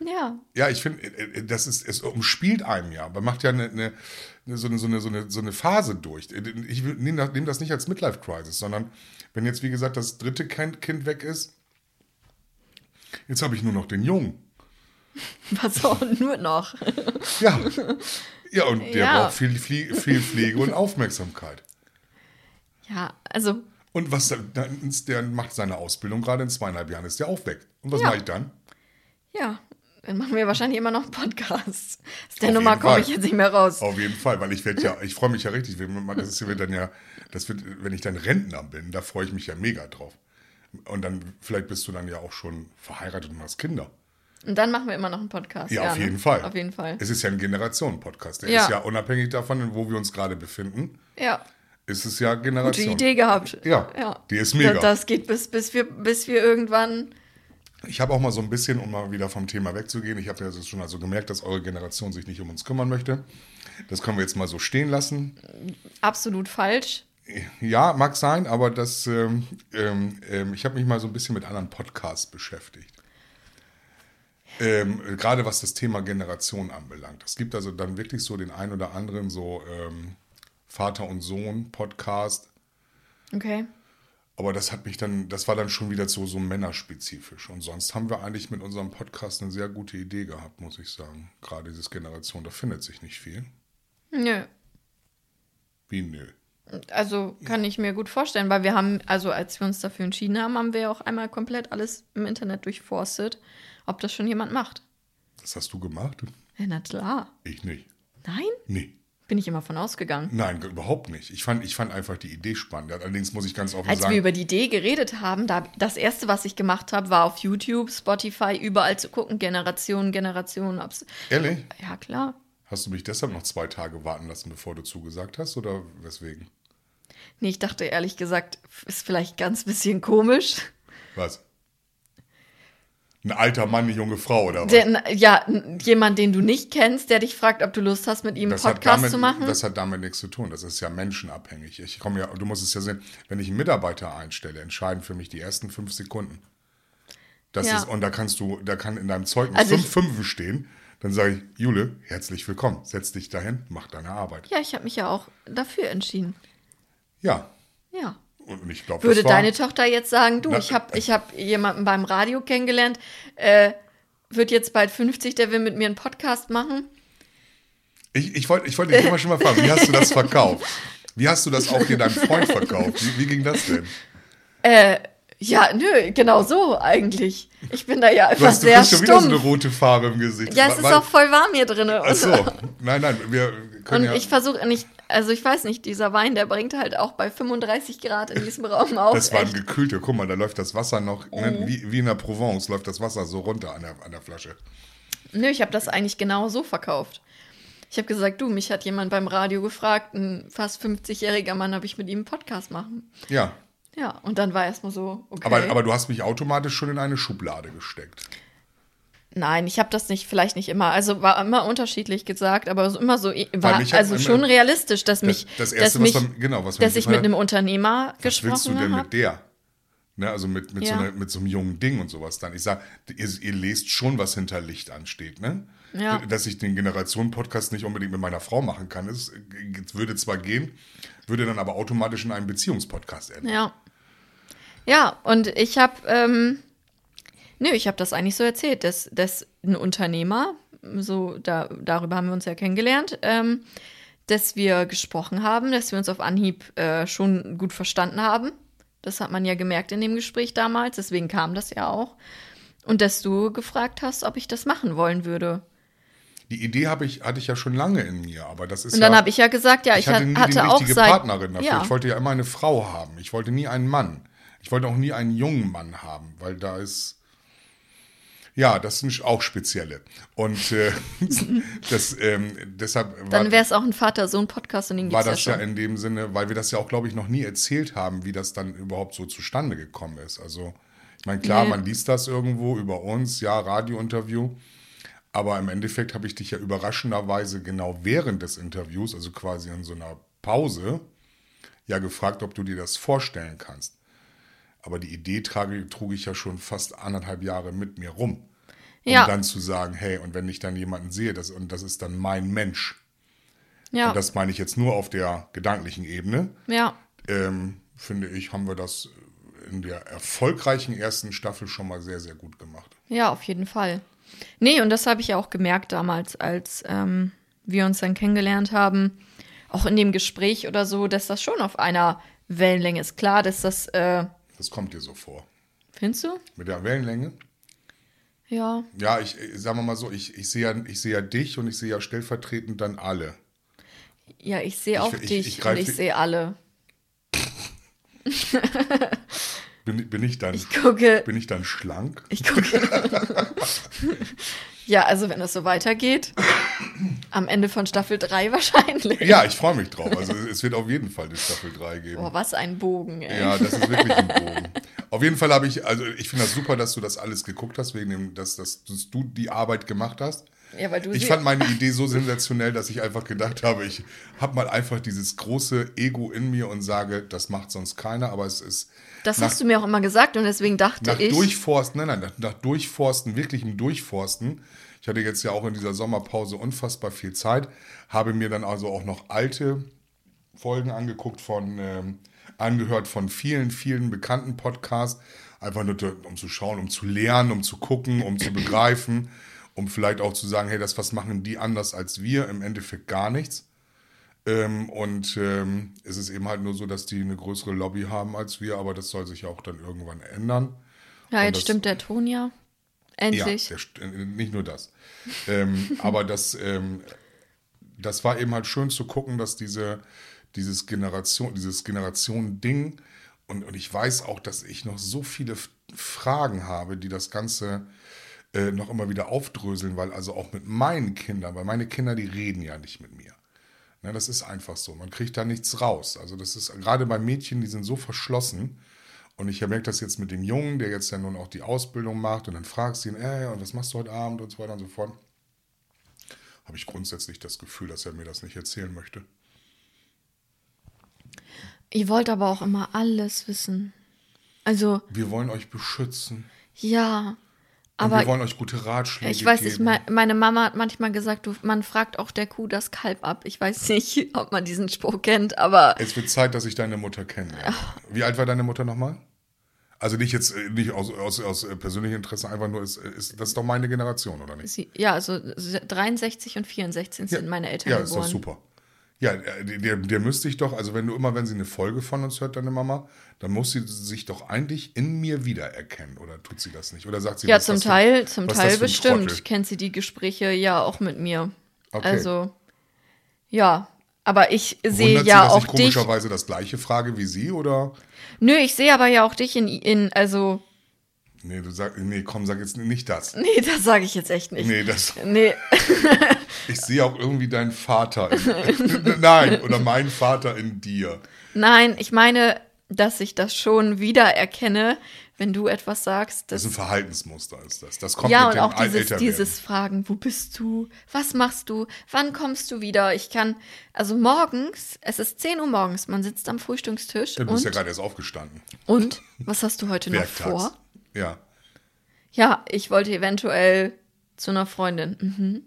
Ja, Ja, ich finde, äh, äh, das ist, es umspielt einem ja. Man macht ja eine, eine, so, eine, so, eine, so, eine, so eine Phase durch. Ich nehme das, nehm das nicht als Midlife-Crisis, sondern wenn jetzt, wie gesagt, das dritte Kind, kind weg ist, jetzt habe ich nur noch den Jungen. was auch nur noch. Ja. Ja, und der Ja. braucht viel, viel, viel Pflege und Aufmerksamkeit. Ja, also, Und was dann, ist- der macht seine Ausbildung gerade in zweieinhalb Jahren, ist der auch weg. Und was Ja. mache ich dann? ja, dann machen wir wahrscheinlich immer noch einen Podcast. Aus der Auf Nummer komme ich jetzt nicht mehr raus. Auf jeden Fall, weil ich werde ja, ich freue mich ja richtig. Das ist ja dann ja, das wird, wenn ich dann Rentner bin, da freue ich mich ja mega drauf. Und dann, vielleicht bist du dann ja auch schon verheiratet und hast Kinder. Und dann machen wir immer noch einen Podcast. Ja, auf ne? jeden Fall. Auf jeden Fall. Es ist ja ein Generationen-Podcast. Der Ja. ist ja unabhängig davon, wo wir uns gerade befinden, Ja, ist es ja gute Generation. Idee gehabt. Ja, die ist mega. Das, das geht bis, bis, wir, bis wir irgendwann. Ich habe auch mal so ein bisschen, um mal wieder vom Thema wegzugehen, ich habe ja schon also gemerkt, dass eure Generation sich nicht um uns kümmern möchte. Das können wir jetzt mal so stehen lassen. Absolut falsch. Ja, mag sein, aber das, ähm, ähm, ähm, ich habe mich mal so ein bisschen mit anderen Podcasts beschäftigt. Ähm, gerade was das Thema Generation anbelangt. Es gibt also dann wirklich so den ein oder anderen so ähm, Vater und Sohn Podcast, Okay. aber das hat mich dann, das war dann schon wieder so, so männerspezifisch. Und sonst haben wir eigentlich mit unserem Podcast eine sehr gute Idee gehabt, muss ich sagen. Gerade dieses Generation, da findet sich nicht viel. Nö. Wie nö. Also kann ich mir gut vorstellen, weil wir haben, also als wir uns dafür entschieden haben, haben wir ja auch einmal komplett alles im Internet durchforstet, ob das schon jemand macht. Das hast du gemacht? Ja, na klar. Ich nicht. Nein? Nee. Bin ich immer von ausgegangen. Nein, überhaupt nicht. Ich fand, ich fand einfach die Idee spannend. Allerdings muss ich ganz offen Als wir sagen, über die Idee geredet haben, da, das erste, was ich gemacht habe, war auf YouTube, Spotify, überall zu gucken, Generationen, Generationen. Ehrlich, ja, klar. hast du mich deshalb noch zwei Tage warten lassen, bevor du zugesagt hast oder weswegen? Nee, ich dachte ehrlich gesagt, ist vielleicht ganz bisschen komisch. Was? Ein alter Mann, eine junge Frau oder was? Der, ja, jemand, den du nicht kennst, der dich fragt, ob du Lust hast, mit ihm einen Podcast damit, zu machen. das hat damit nichts zu tun. Das ist ja menschenabhängig. Ich komme ja, du musst es ja sehen, wenn ich einen Mitarbeiter einstelle, entscheiden für mich die ersten fünf Sekunden. Das Ja. ist, und da kannst du, da kann in deinem Zeugnis Also fünf Fünfen stehen. Dann sage ich, Jule, herzlich willkommen. Setz dich dahin, mach deine Arbeit. ja, ich habe mich ja auch dafür entschieden. Ja. Ja. Und ich glaube, Würde war, deine Tochter jetzt sagen, du, Na, ich habe ich hab jemanden beim Radio kennengelernt, äh, wird jetzt bald 50, der will mit mir einen Podcast machen? Ich, ich wollte ich wollt dich immer schon mal fragen, wie hast du das verkauft? Wie hast du das auch hier deinem Freund verkauft? Wie, wie ging das denn? Äh, ja, nö, genau so eigentlich. Ich bin da ja Du einfach hast du sehr kriegst schon wieder so eine stumpf. rote Farbe im Gesicht. Ja, es ist auch voll warm hier drin. Ach so, nein, nein, wir können Und ja. ich versuche nicht, also ich weiß nicht, dieser Wein, der bringt halt auch bei 35 Grad in diesem Raum auf. das war ein. Mhm. gekühlter, guck mal, da läuft das Wasser noch, ne, wie, wie in der Provence läuft das Wasser so runter an der, an der Flasche. Nö, ich habe das eigentlich genau so verkauft. Ich habe gesagt, du, mich hat jemand beim Radio gefragt, ein fast 50-jähriger Mann, ob ich mit ihm einen Podcast machen. Ja, Ja, und dann war erstmal so, okay. aber, aber du hast mich automatisch schon in eine Schublade gesteckt. Nein, ich habe das nicht, vielleicht nicht immer. Also war immer unterschiedlich gesagt, aber so, immer so, war mich hat also schon realistisch, dass mich, das dass, Erste, mich was man- genau, was man dass ich mit einem Unternehmer Was willst du gesprochen denn habe. mit der? Ne, also mit, mit, so Ja. einer, mit so einem jungen Ding und sowas dann. Ich sag, ihr, ihr lest schon, was hinter Licht ansteht, ne? Ja. Dass ich den Generationen-Podcast nicht unbedingt mit meiner Frau machen kann, ist, würde zwar gehen, würde dann aber automatisch in einen Beziehungspodcast enden. Ja. Ja, und ich habe, ähm, nö, ich habe das eigentlich so erzählt, dass, dass ein Unternehmer, so da, darüber haben wir uns ja kennengelernt, ähm, dass wir gesprochen haben, dass wir uns auf Anhieb äh, schon gut verstanden haben. Das hat man ja gemerkt in dem Gespräch damals, deswegen kam das ja auch. Und dass du gefragt hast, ob ich das machen wollen würde. Die Idee habe ich, hatte ich ja schon lange in mir, aber das ist Und dann ja, habe ich ja gesagt, ja, ich, ich hatte nie hatte die auch richtige Partnerin dafür. Ja. Ich wollte ja immer eine Frau haben. Ich wollte nie einen Mann. Ich wollte auch nie einen jungen Mann haben, weil da ist. Ja, das sind auch spezielle. Und äh, das, ähm, deshalb war, dann wäre es auch ein Vater-Sohn-Podcast und den war das ja ja, schon. in dem Sinne, weil wir das ja auch, glaube ich, noch nie erzählt haben, wie das dann überhaupt so zustande gekommen ist. Also, ich meine, klar, Nee. man liest das irgendwo über uns, ja, Radiointerview. Aber im Endeffekt habe ich dich ja überraschenderweise genau während des Interviews, also quasi in so einer Pause, ja gefragt, ob du dir das vorstellen kannst. Aber die Idee trage, trug ich ja schon fast anderthalb Jahre mit mir rum. Um Ja. dann zu sagen, hey, und wenn ich dann jemanden sehe, das, und das ist dann mein Mensch, ja. und das meine ich jetzt nur auf der gedanklichen Ebene, ja. ähm, finde ich, haben wir das in der erfolgreichen ersten Staffel schon mal sehr, sehr gut gemacht. Ja, auf jeden Fall. Nee, und das habe ich ja auch gemerkt damals, als ähm, wir uns dann kennengelernt haben, auch in dem Gespräch oder so, dass das schon auf einer Wellenlänge ist. Klar, dass das, äh, Das kommt dir so vor. findest du? Mit der Wellenlänge? Ja. Ja, ich sagen wir mal so, ich, ich sehe ja, ich sehe ja dich und ich sehe ja stellvertretend dann alle. Ja, ich sehe auch ich- dich ich und ich sehe alle. Bin, bin ich dann, Ich gucke, bin ich dann schlank? ich gucke. ja, also wenn das so weitergeht, am Ende von Staffel 3 wahrscheinlich. Ja, ich freue mich drauf. Also es wird auf jeden Fall eine Staffel 3 geben. Boah, was ein Bogen, ey. Ja, das ist wirklich ein Bogen. Auf jeden Fall habe ich, also ich finde das super, dass du das alles geguckt hast, wegen dem, dass, dass, dass du die Arbeit gemacht hast. Ja, weil du Ich fand meine Idee so sensationell, dass ich einfach gedacht habe, ich habe mal einfach dieses große Ego in mir und sage, das macht sonst keiner, aber es ist das nach, hast du mir auch immer gesagt und deswegen dachte nach ich. Durchforsten, nein, nein, nach, nach Durchforsten, wirklichem Durchforsten. Ich hatte jetzt ja auch in dieser Sommerpause unfassbar viel Zeit, habe mir dann also auch noch alte Folgen angeguckt von, ähm, angehört von vielen, vielen bekannten Podcasts, einfach nur um zu schauen, um zu lernen, um zu gucken, um zu begreifen, um vielleicht auch zu sagen, hey, das was machen die anders als wir, im Endeffekt gar nichts. Ähm, und ähm, es ist eben halt nur so, dass die eine größere Lobby haben als wir, aber das soll sich auch dann irgendwann ändern. ja, jetzt das- stimmt der Ton ja. Endlich. Ja, der, äh, nicht nur das. ähm, aber das, ähm, das war eben halt schön zu gucken, dass diese, dieses Generation, dieses Generation-Ding und, und ich weiß auch, dass ich noch so viele Fragen habe, die das Ganze äh, noch immer wieder aufdröseln, weil also auch mit meinen Kindern, weil meine Kinder, die reden ja nicht mit mir. Ne, das ist einfach so. Man kriegt da nichts raus. Also das ist gerade bei Mädchen, die sind so verschlossen. Und ich merke das jetzt mit dem Jungen, der jetzt ja nun auch die Ausbildung macht und dann fragst du ihn, ey, und was machst du heute Abend und so weiter und so fort. Habe ich grundsätzlich das Gefühl, dass er mir das nicht erzählen möchte. Ihr wollt aber auch immer alles wissen. Also, Wir wollen euch beschützen. ja. Und Aber wir wollen euch gute Ratschläge ich weiß geben. meine Mama hat manchmal gesagt, du, man fragt auch der Kuh das Kalb ab. Ich weiß nicht, ob man diesen Spruch kennt, aber Es wird Zeit, dass ich deine Mutter kenne. Wie alt war deine Mutter nochmal? Also nicht jetzt äh, nicht aus, aus, aus äh, persönlichem Interesse, einfach nur ist, ist das ist doch meine Generation, oder nicht? Sie, ja, also 63 und 64 sind meine Eltern ja, geboren. ist doch super. Ja, äh, der, der müsste ich doch, also wenn du immer, wenn sie eine Folge von uns hört, deine Mama, dann muss sie sich doch eigentlich in mir wiedererkennen, oder tut sie das nicht? Oder sagt sie Ja, zum das für- Teil, zum Teil bestimmt. Kennt sie die Gespräche ja auch mit mir. Okay. Also, ja. Aber ich sehe Wundert ja sie, dass auch ich dich. komischerweise das gleiche frage wie sie, oder? Nö, ich sehe aber ja auch dich in, in also, Nee, du sag, nee, komm, sag jetzt nicht das. nee, das sage ich jetzt echt nicht. Nee, das, Nee, ich sehe auch irgendwie deinen Vater. In, nein, oder meinen Vater in dir. nein, ich meine, dass ich das schon wiedererkenne, wenn du etwas sagst. Das ist ein Verhaltensmuster, ist das. Das kommt ja, mit und dem auch dieses, dieses Fragen, wo bist du? Was machst du? Wann kommst du wieder? Ich kann, also morgens, es ist 10 Uhr morgens, man sitzt am Frühstückstisch du bist ja gerade erst aufgestanden. und, was hast du heute noch vor? Ja. Ja, ich wollte eventuell zu einer Freundin. Mhm.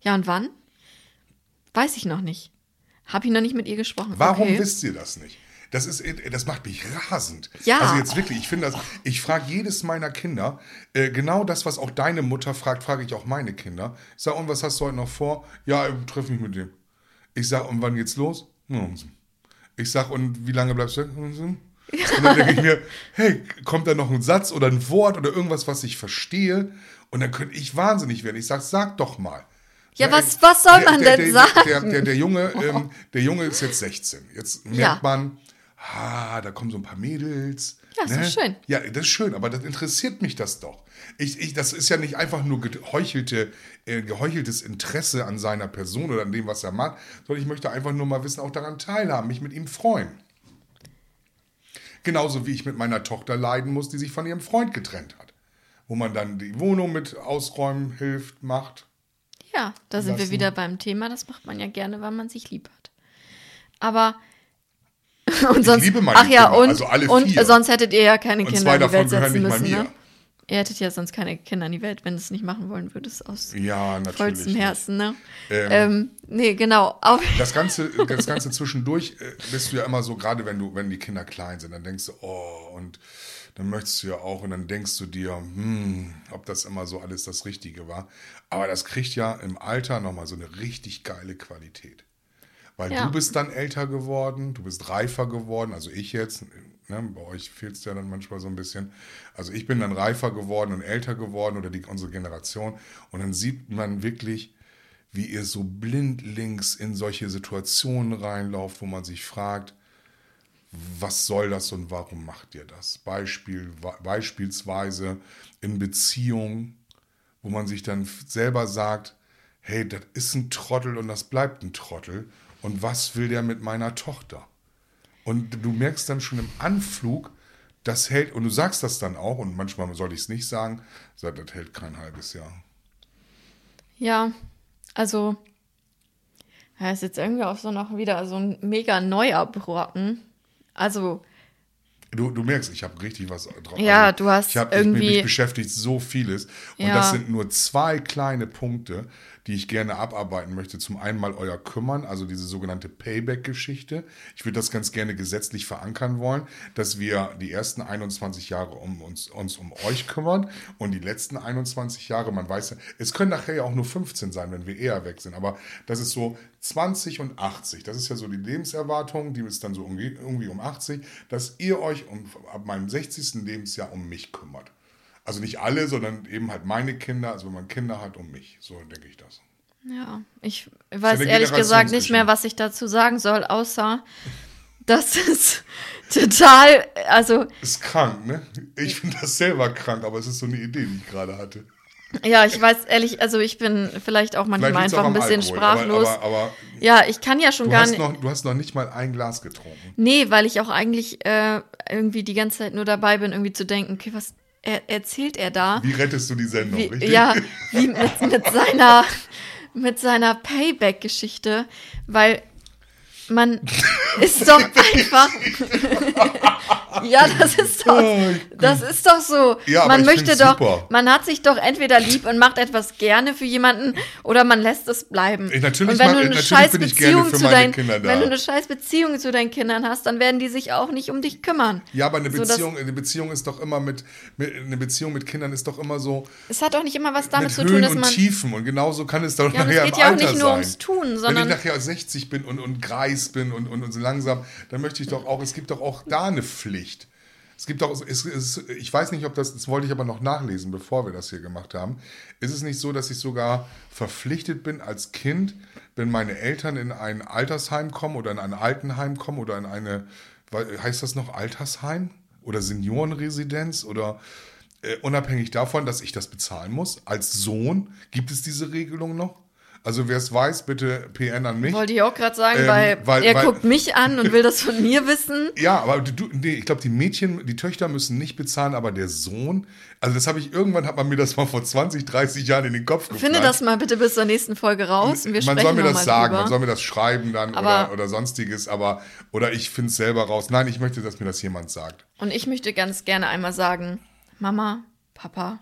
Ja, und wann? Weiß ich noch nicht. Hab ich noch nicht mit ihr gesprochen. Warum okay. wisst ihr das nicht? Das, ist, das macht mich rasend. Ja. Also jetzt wirklich, ich finde das, ich frage jedes meiner Kinder, äh, genau das, was auch deine Mutter fragt, frage ich auch meine Kinder. Ich sage, und was hast du heute noch vor? Ja, ich treffe mich mit dem. Ich sage, und wann geht's los? Hm. Ich sage, und wie lange bleibst du? Und dann denke ich mir, hey, kommt da noch ein Satz oder ein Wort oder irgendwas, was ich verstehe? Und dann könnte ich wahnsinnig werden. Ich sage, sag doch mal. Ja, was- was soll man der, denn der, sagen? Der, der, der, Junge, ähm, der Junge ist jetzt 16. Jetzt merkt Ja. man, ah, da kommen so ein paar Mädels. Ja, ist doch schön. Ja, das ist schön, aber das interessiert mich das doch. Ich, ich, das ist ja nicht einfach nur geheuchelte, äh, geheucheltes Interesse an seiner Person oder an dem, was er macht, sondern ich möchte einfach nur mal wissen, auch daran teilhaben, mich mit ihm freuen. Genauso wie ich mit meiner Tochter leiden muss, die sich von ihrem Freund getrennt hat. Wo man dann die Wohnung mit ausräumen hilft, macht. Ja, da sind wir lassen. wieder beim Thema. Das macht man ja gerne, weil man sich lieb hat. Aber. Und sonst, liebe meine ach ja, Kinder, und, also alle und vier. sonst hättet ihr ja keine Und Kinder zwei in die davon Welt setzen müssen, ne? Ihr hättet ja sonst keine Kinder in die Welt, wenn du es nicht machen wollen würdest, aus Ja, vollstem. Herzen, ne? Ähm, Ähm, nee, genau. Das Ganze, das Ganze zwischendurch äh, bist du ja immer so, gerade wenn du, wenn die Kinder klein sind, dann denkst du, oh, und dann möchtest du ja auch, und dann denkst du dir, hm, ob das immer so alles das Richtige war. Aber das kriegt ja im Alter nochmal so eine richtig geile Qualität. Weil Ja. du bist dann älter geworden, du bist reifer geworden, also ich jetzt, ne, bei euch fehlt es ja dann manchmal so ein bisschen. Also ich bin dann reifer geworden und älter geworden oder die, unsere Generation. Und dann sieht man wirklich, wie ihr so blindlings in solche Situationen reinlauft, wo man sich fragt, was soll das und warum macht ihr das? Beispiel, beispielsweise in Beziehungen, wo man sich dann selber sagt, hey, das ist ein Trottel und das bleibt ein Trottel. Und was will der mit meiner Tochter? Und du merkst dann schon im Anflug, das hält, und du sagst das dann auch, und manchmal soll ich es nicht sagen, sag, das hält kein halbes Jahr. ja, also. Ja, ist jetzt irgendwie auch so noch wieder so ein mega neuer Brocken. Also, Du, du merkst, ich habe richtig was drauf. Ja, du hast ich hab, irgendwie- Ich, mich beschäftigt so vieles. Und Ja. das sind nur zwei kleine Punkte, die ich gerne abarbeiten möchte. Zum einen mal euer Kümmern, also diese sogenannte Payback-Geschichte. Ich würde das ganz gerne gesetzlich verankern wollen, dass wir die ersten 21 Jahre um uns, uns um euch kümmern und die letzten 21 Jahre, man weiß ja, es können nachher ja auch nur 15 sein, wenn wir eher weg sind. Aber das ist so 20 und 80. Das ist ja so die Lebenserwartung, die ist dann so irgendwie, um 80, dass ihr euch um, ab meinem 60. Lebensjahr um mich kümmert. Also nicht alle, sondern eben halt meine Kinder, also wenn man Kinder hat, um mich. So denke ich das. ja, ich weiß ehrlich gesagt nicht mehr, was ich dazu sagen soll, außer, dass es total, also, Ist krank, ne? Ich finde das selber krank, aber es ist so eine Idee, die ich gerade hatte. ja, ich weiß ehrlich, also ich bin vielleicht auch manchmal Vielleicht liegt's auch einfach ein bisschen Alkohol, sprachlos. Aber, aber, aber ja, ich kann ja schon du, gar nicht. noch, du hast noch nicht mal ein Glas getrunken. Nee, weil ich auch eigentlich äh, irgendwie die ganze Zeit nur dabei bin, irgendwie zu denken, okay, was er, erzählt er da? Wie rettest du die Sendung, Wie, richtig? ja, wie mit, mit seiner, mit seiner Payback-Geschichte, weil man ist doch einfach. Ja, das ist doch, das ist doch so. Ja, man möchte doch, super. man hat sich doch entweder lieb und macht etwas gerne für jemanden oder man lässt es bleiben. Ich- natürlich und wenn du eine natürlich scheiß Beziehung für zu meine deinen, Kinder da. wenn du eine scheiß Beziehung zu deinen Kindern hast, dann werden die sich auch nicht um dich kümmern. Ja, aber eine So, Beziehung, eine Beziehung ist doch immer mit, mit, eine Beziehung mit Kindern ist doch immer so Es hat auch nicht immer was damit mit zu Höhen tun, dass und man Tiefen und genauso kann es doch Ja, und es nachher geht im ja auch Alter nicht nur sein. ums Tun, Wenn sondern- ich nachher 60 bin und, und greis bin und, und, und so langsam, dann möchte ich doch auch, es gibt doch auch da eine Pflicht. Es gibt auch, es, es, ich weiß nicht, ob das, das wollte ich aber noch nachlesen, bevor wir das hier gemacht haben. Ist es nicht so, dass ich sogar verpflichtet bin als Kind, wenn meine Eltern in ein Altersheim kommen oder in ein Altenheim kommen oder in eine, heißt das noch Altersheim oder Seniorenresidenz oder äh, unabhängig davon, dass ich das bezahlen muss, als Sohn, gibt es diese Regelung noch? Also wer es weiß, bitte PN an mich. wollte ich auch gerade sagen, Ähm, weil, weil- er weil- guckt mich an und will das von mir wissen. Ja, aber du, nee, ich glaube, die Mädchen, die Töchter müssen nicht bezahlen, aber der Sohn, also das habe ich, irgendwann hat man mir das mal vor 20, 30 Jahren in den Kopf gefallen. Finde das mal bitte bis zur nächsten Folge raus und wir man soll mir das sagen, drüber. man soll mir das schreiben dann oder, oder sonstiges, aber, oder ich finde es selber raus. Nein, ich möchte, dass mir das jemand sagt. Und ich möchte ganz gerne einmal sagen, Mama, Papa,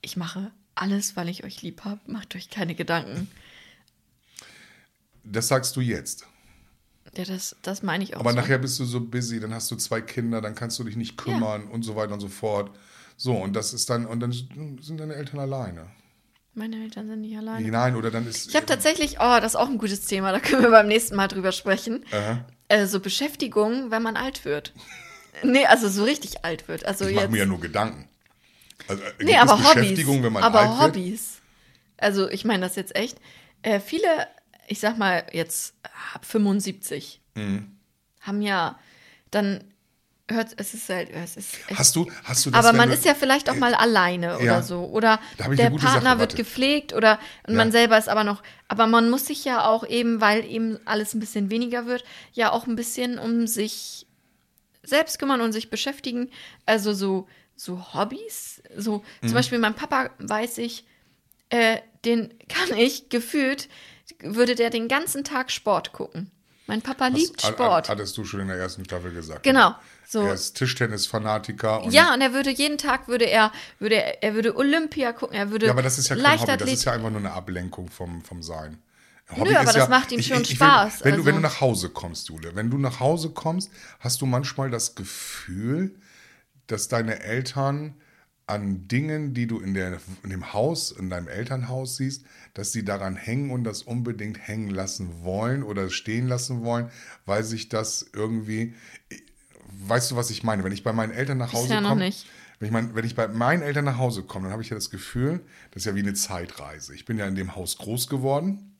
ich mache alles, weil ich euch lieb habe. Macht euch keine Gedanken. Das sagst du jetzt. Ja, das, das meine ich auch. Aber so. nachher bist du so busy, dann hast du zwei Kinder, dann kannst du dich nicht kümmern und so weiter und so fort. So, und das ist dann, und dann sind deine Eltern alleine. Meine Eltern sind nicht alleine. Nein, oder dann ist. Ich habe tatsächlich, oh, das ist auch ein gutes Thema, da können wir beim nächsten Mal drüber sprechen. Äh, so Beschäftigung, wenn man alt wird. Nee, also so richtig alt wird. Also ich mache mir ja nur Gedanken. Also, äh, nee, aber Hobbys. Beschäftigung, wenn man aber alt wird? Hobbys. Also ich meine das jetzt echt. Äh, viele, ich sag mal jetzt ab 75, Mhm. haben ja dann hört, es ist halt, es ist echt Hast du, hast du das, aber man du, ist ja vielleicht auch mal alleine ja. oder so. Oder der Partner Sache, wird gepflegt oder und Ja. man selber ist aber noch. Aber man muss sich ja auch eben, weil eben alles ein bisschen weniger wird, ja auch ein bisschen um sich selbst kümmern und sich beschäftigen. Also so, so Hobbys. So Mhm. zum Beispiel mein Papa weiß ich, äh, den kann ich gefühlt, würde der den ganzen Tag Sport gucken. Mein Papa liebt Hast- Sport. Hattest du schon in der ersten Staffel gesagt. Genau. So. Er ist Tischtennis-Fanatiker. Ja, und er würde jeden Tag würde er würde er, er würde Olympia gucken, er würde Ja, aber das ist ja kein Hobby, das ist ja einfach nur eine Ablenkung vom, vom Sein. Nö, aber das macht ihm schon Spaß, wenn, du, wenn also- du nach Hause kommst, Jule, wenn du nach Hause kommst, hast du manchmal das Gefühl, dass deine Eltern an Dingen, die du in, der, in dem Haus, in deinem Elternhaus siehst, dass sie daran hängen und das unbedingt hängen lassen wollen oder stehen lassen wollen, weil sich das irgendwie, weißt du, was ich meine? Wenn ich bei meinen Eltern nach Hause noch komme, nicht. wenn ich, mein, wenn ich bei meinen Eltern nach Hause komme, dann habe ich ja das Gefühl, das ist ja wie eine Zeitreise. Ich bin ja in dem Haus groß geworden.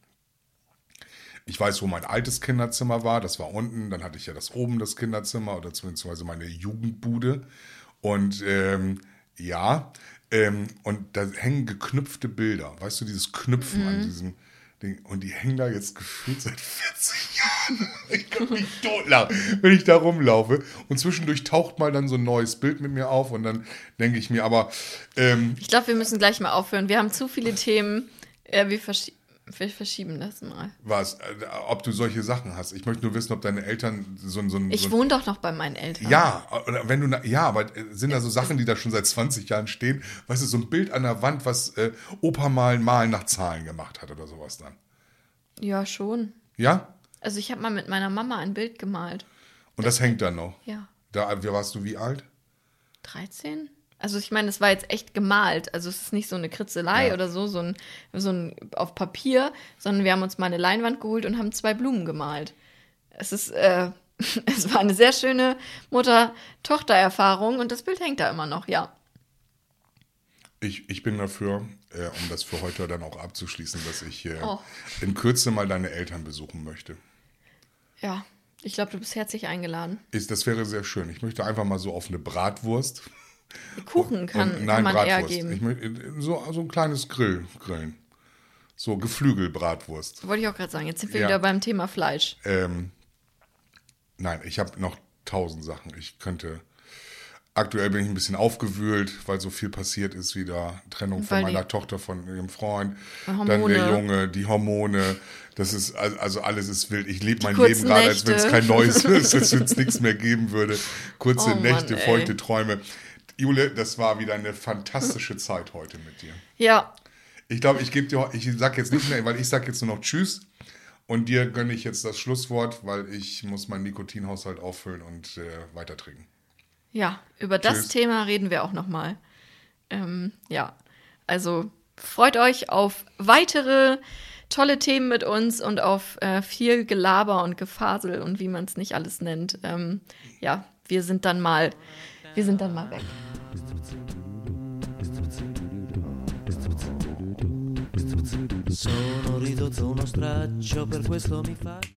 Ich weiß, wo mein altes Kinderzimmer war. Das war unten. Dann hatte ich ja das oben, das Kinderzimmer oder beziehungsweise meine Jugendbude. Und ähm, ja, ähm, und da hängen geknüpfte Bilder. Weißt du, dieses Knüpfen Mhm. an diesem Ding. Und die hängen da jetzt gefühlt seit 40 Jahren. Ich kann mich totlachen, wenn ich da rumlaufe. Und zwischendurch taucht mal dann so ein neues Bild mit mir auf. Und dann denke ich mir, aber ähm, Ich glaube, wir müssen gleich mal aufhören. Wir haben zu viele Themen. Äh, wir, verschi wir verschieben das mal. was, äh, ob du solche Sachen hast. Ich möchte nur wissen, ob deine Eltern so, ein- so ein. Ich so wohne doch noch bei meinen Eltern. Ja, oder wenn du, ja, aber äh, sind da so Sachen, die da schon seit 20 Jahren stehen? Weißt du, so ein Bild an der Wand, was äh, Opa mal Malen nach Zahlen gemacht hat oder sowas dann. Ja, schon. Ja? Also ich habe mal mit meiner Mama ein Bild gemalt. Und das hängt dann noch. Ja. Da, wie warst du wie alt? 13? Also ich meine, es war jetzt echt gemalt. Also es ist nicht so eine Kritzelei Ja. oder so, so ein, so ein auf Papier, sondern wir haben uns mal eine Leinwand geholt und haben zwei Blumen gemalt. Es ist, äh, es war eine sehr schöne Mutter-Tochter-Erfahrung und das Bild hängt da immer noch, ja. Ich, ich bin dafür, äh, um das für heute dann auch abzuschließen, dass ich äh, Oh. in Kürze mal deine Eltern besuchen möchte. Ja, ich glaube, du bist herzlich eingeladen. Ist, das wäre sehr schön. Ich möchte einfach mal so auf eine Bratwurst. Kuchen kann, Und- kann man eher Bratwurst. geben. Ich möchte, so, so ein kleines Grill, Grillen. So Geflügelbratwurst. Wollte ich auch gerade sagen. Jetzt sind wir Ja. wieder beim Thema Fleisch. Ähm, nein, ich habe noch tausend Sachen. Ich könnte. Aktuell bin ich ein bisschen aufgewühlt, weil so viel passiert ist wieder. Trennung von meiner Tochter von ihrem Freund. Dann Hormone. der Junge, die Hormone. Das ist, al- also alles ist wild. Ich lebe mein Leben gerade, als wenn es kein neues ist, als wenn es nichts mehr geben würde. Kurze Oh Mann, Nächte, feuchte Träume. Jule, das war wieder eine fantastische Zeit heute mit dir. Ja, Ich glaube, ich gebe dir, ich sag jetzt nicht mehr, weil ich sag jetzt nur noch Tschüss. Und dir gönne ich jetzt das Schlusswort, weil ich muss meinen Nikotinhaushalt auffüllen und äh, weiter trinken. ja, über das Tschüss. Thema reden wir auch nochmal. Ähm, ja, also freut euch auf weitere tolle Themen mit uns und auf äh, viel Gelaber und Gefasel und wie man es nicht alles nennt. Ähm, ja, wir sind dann mal, wir sind dann mal weg. Sono ridotto uno straccio, per questo mi fa...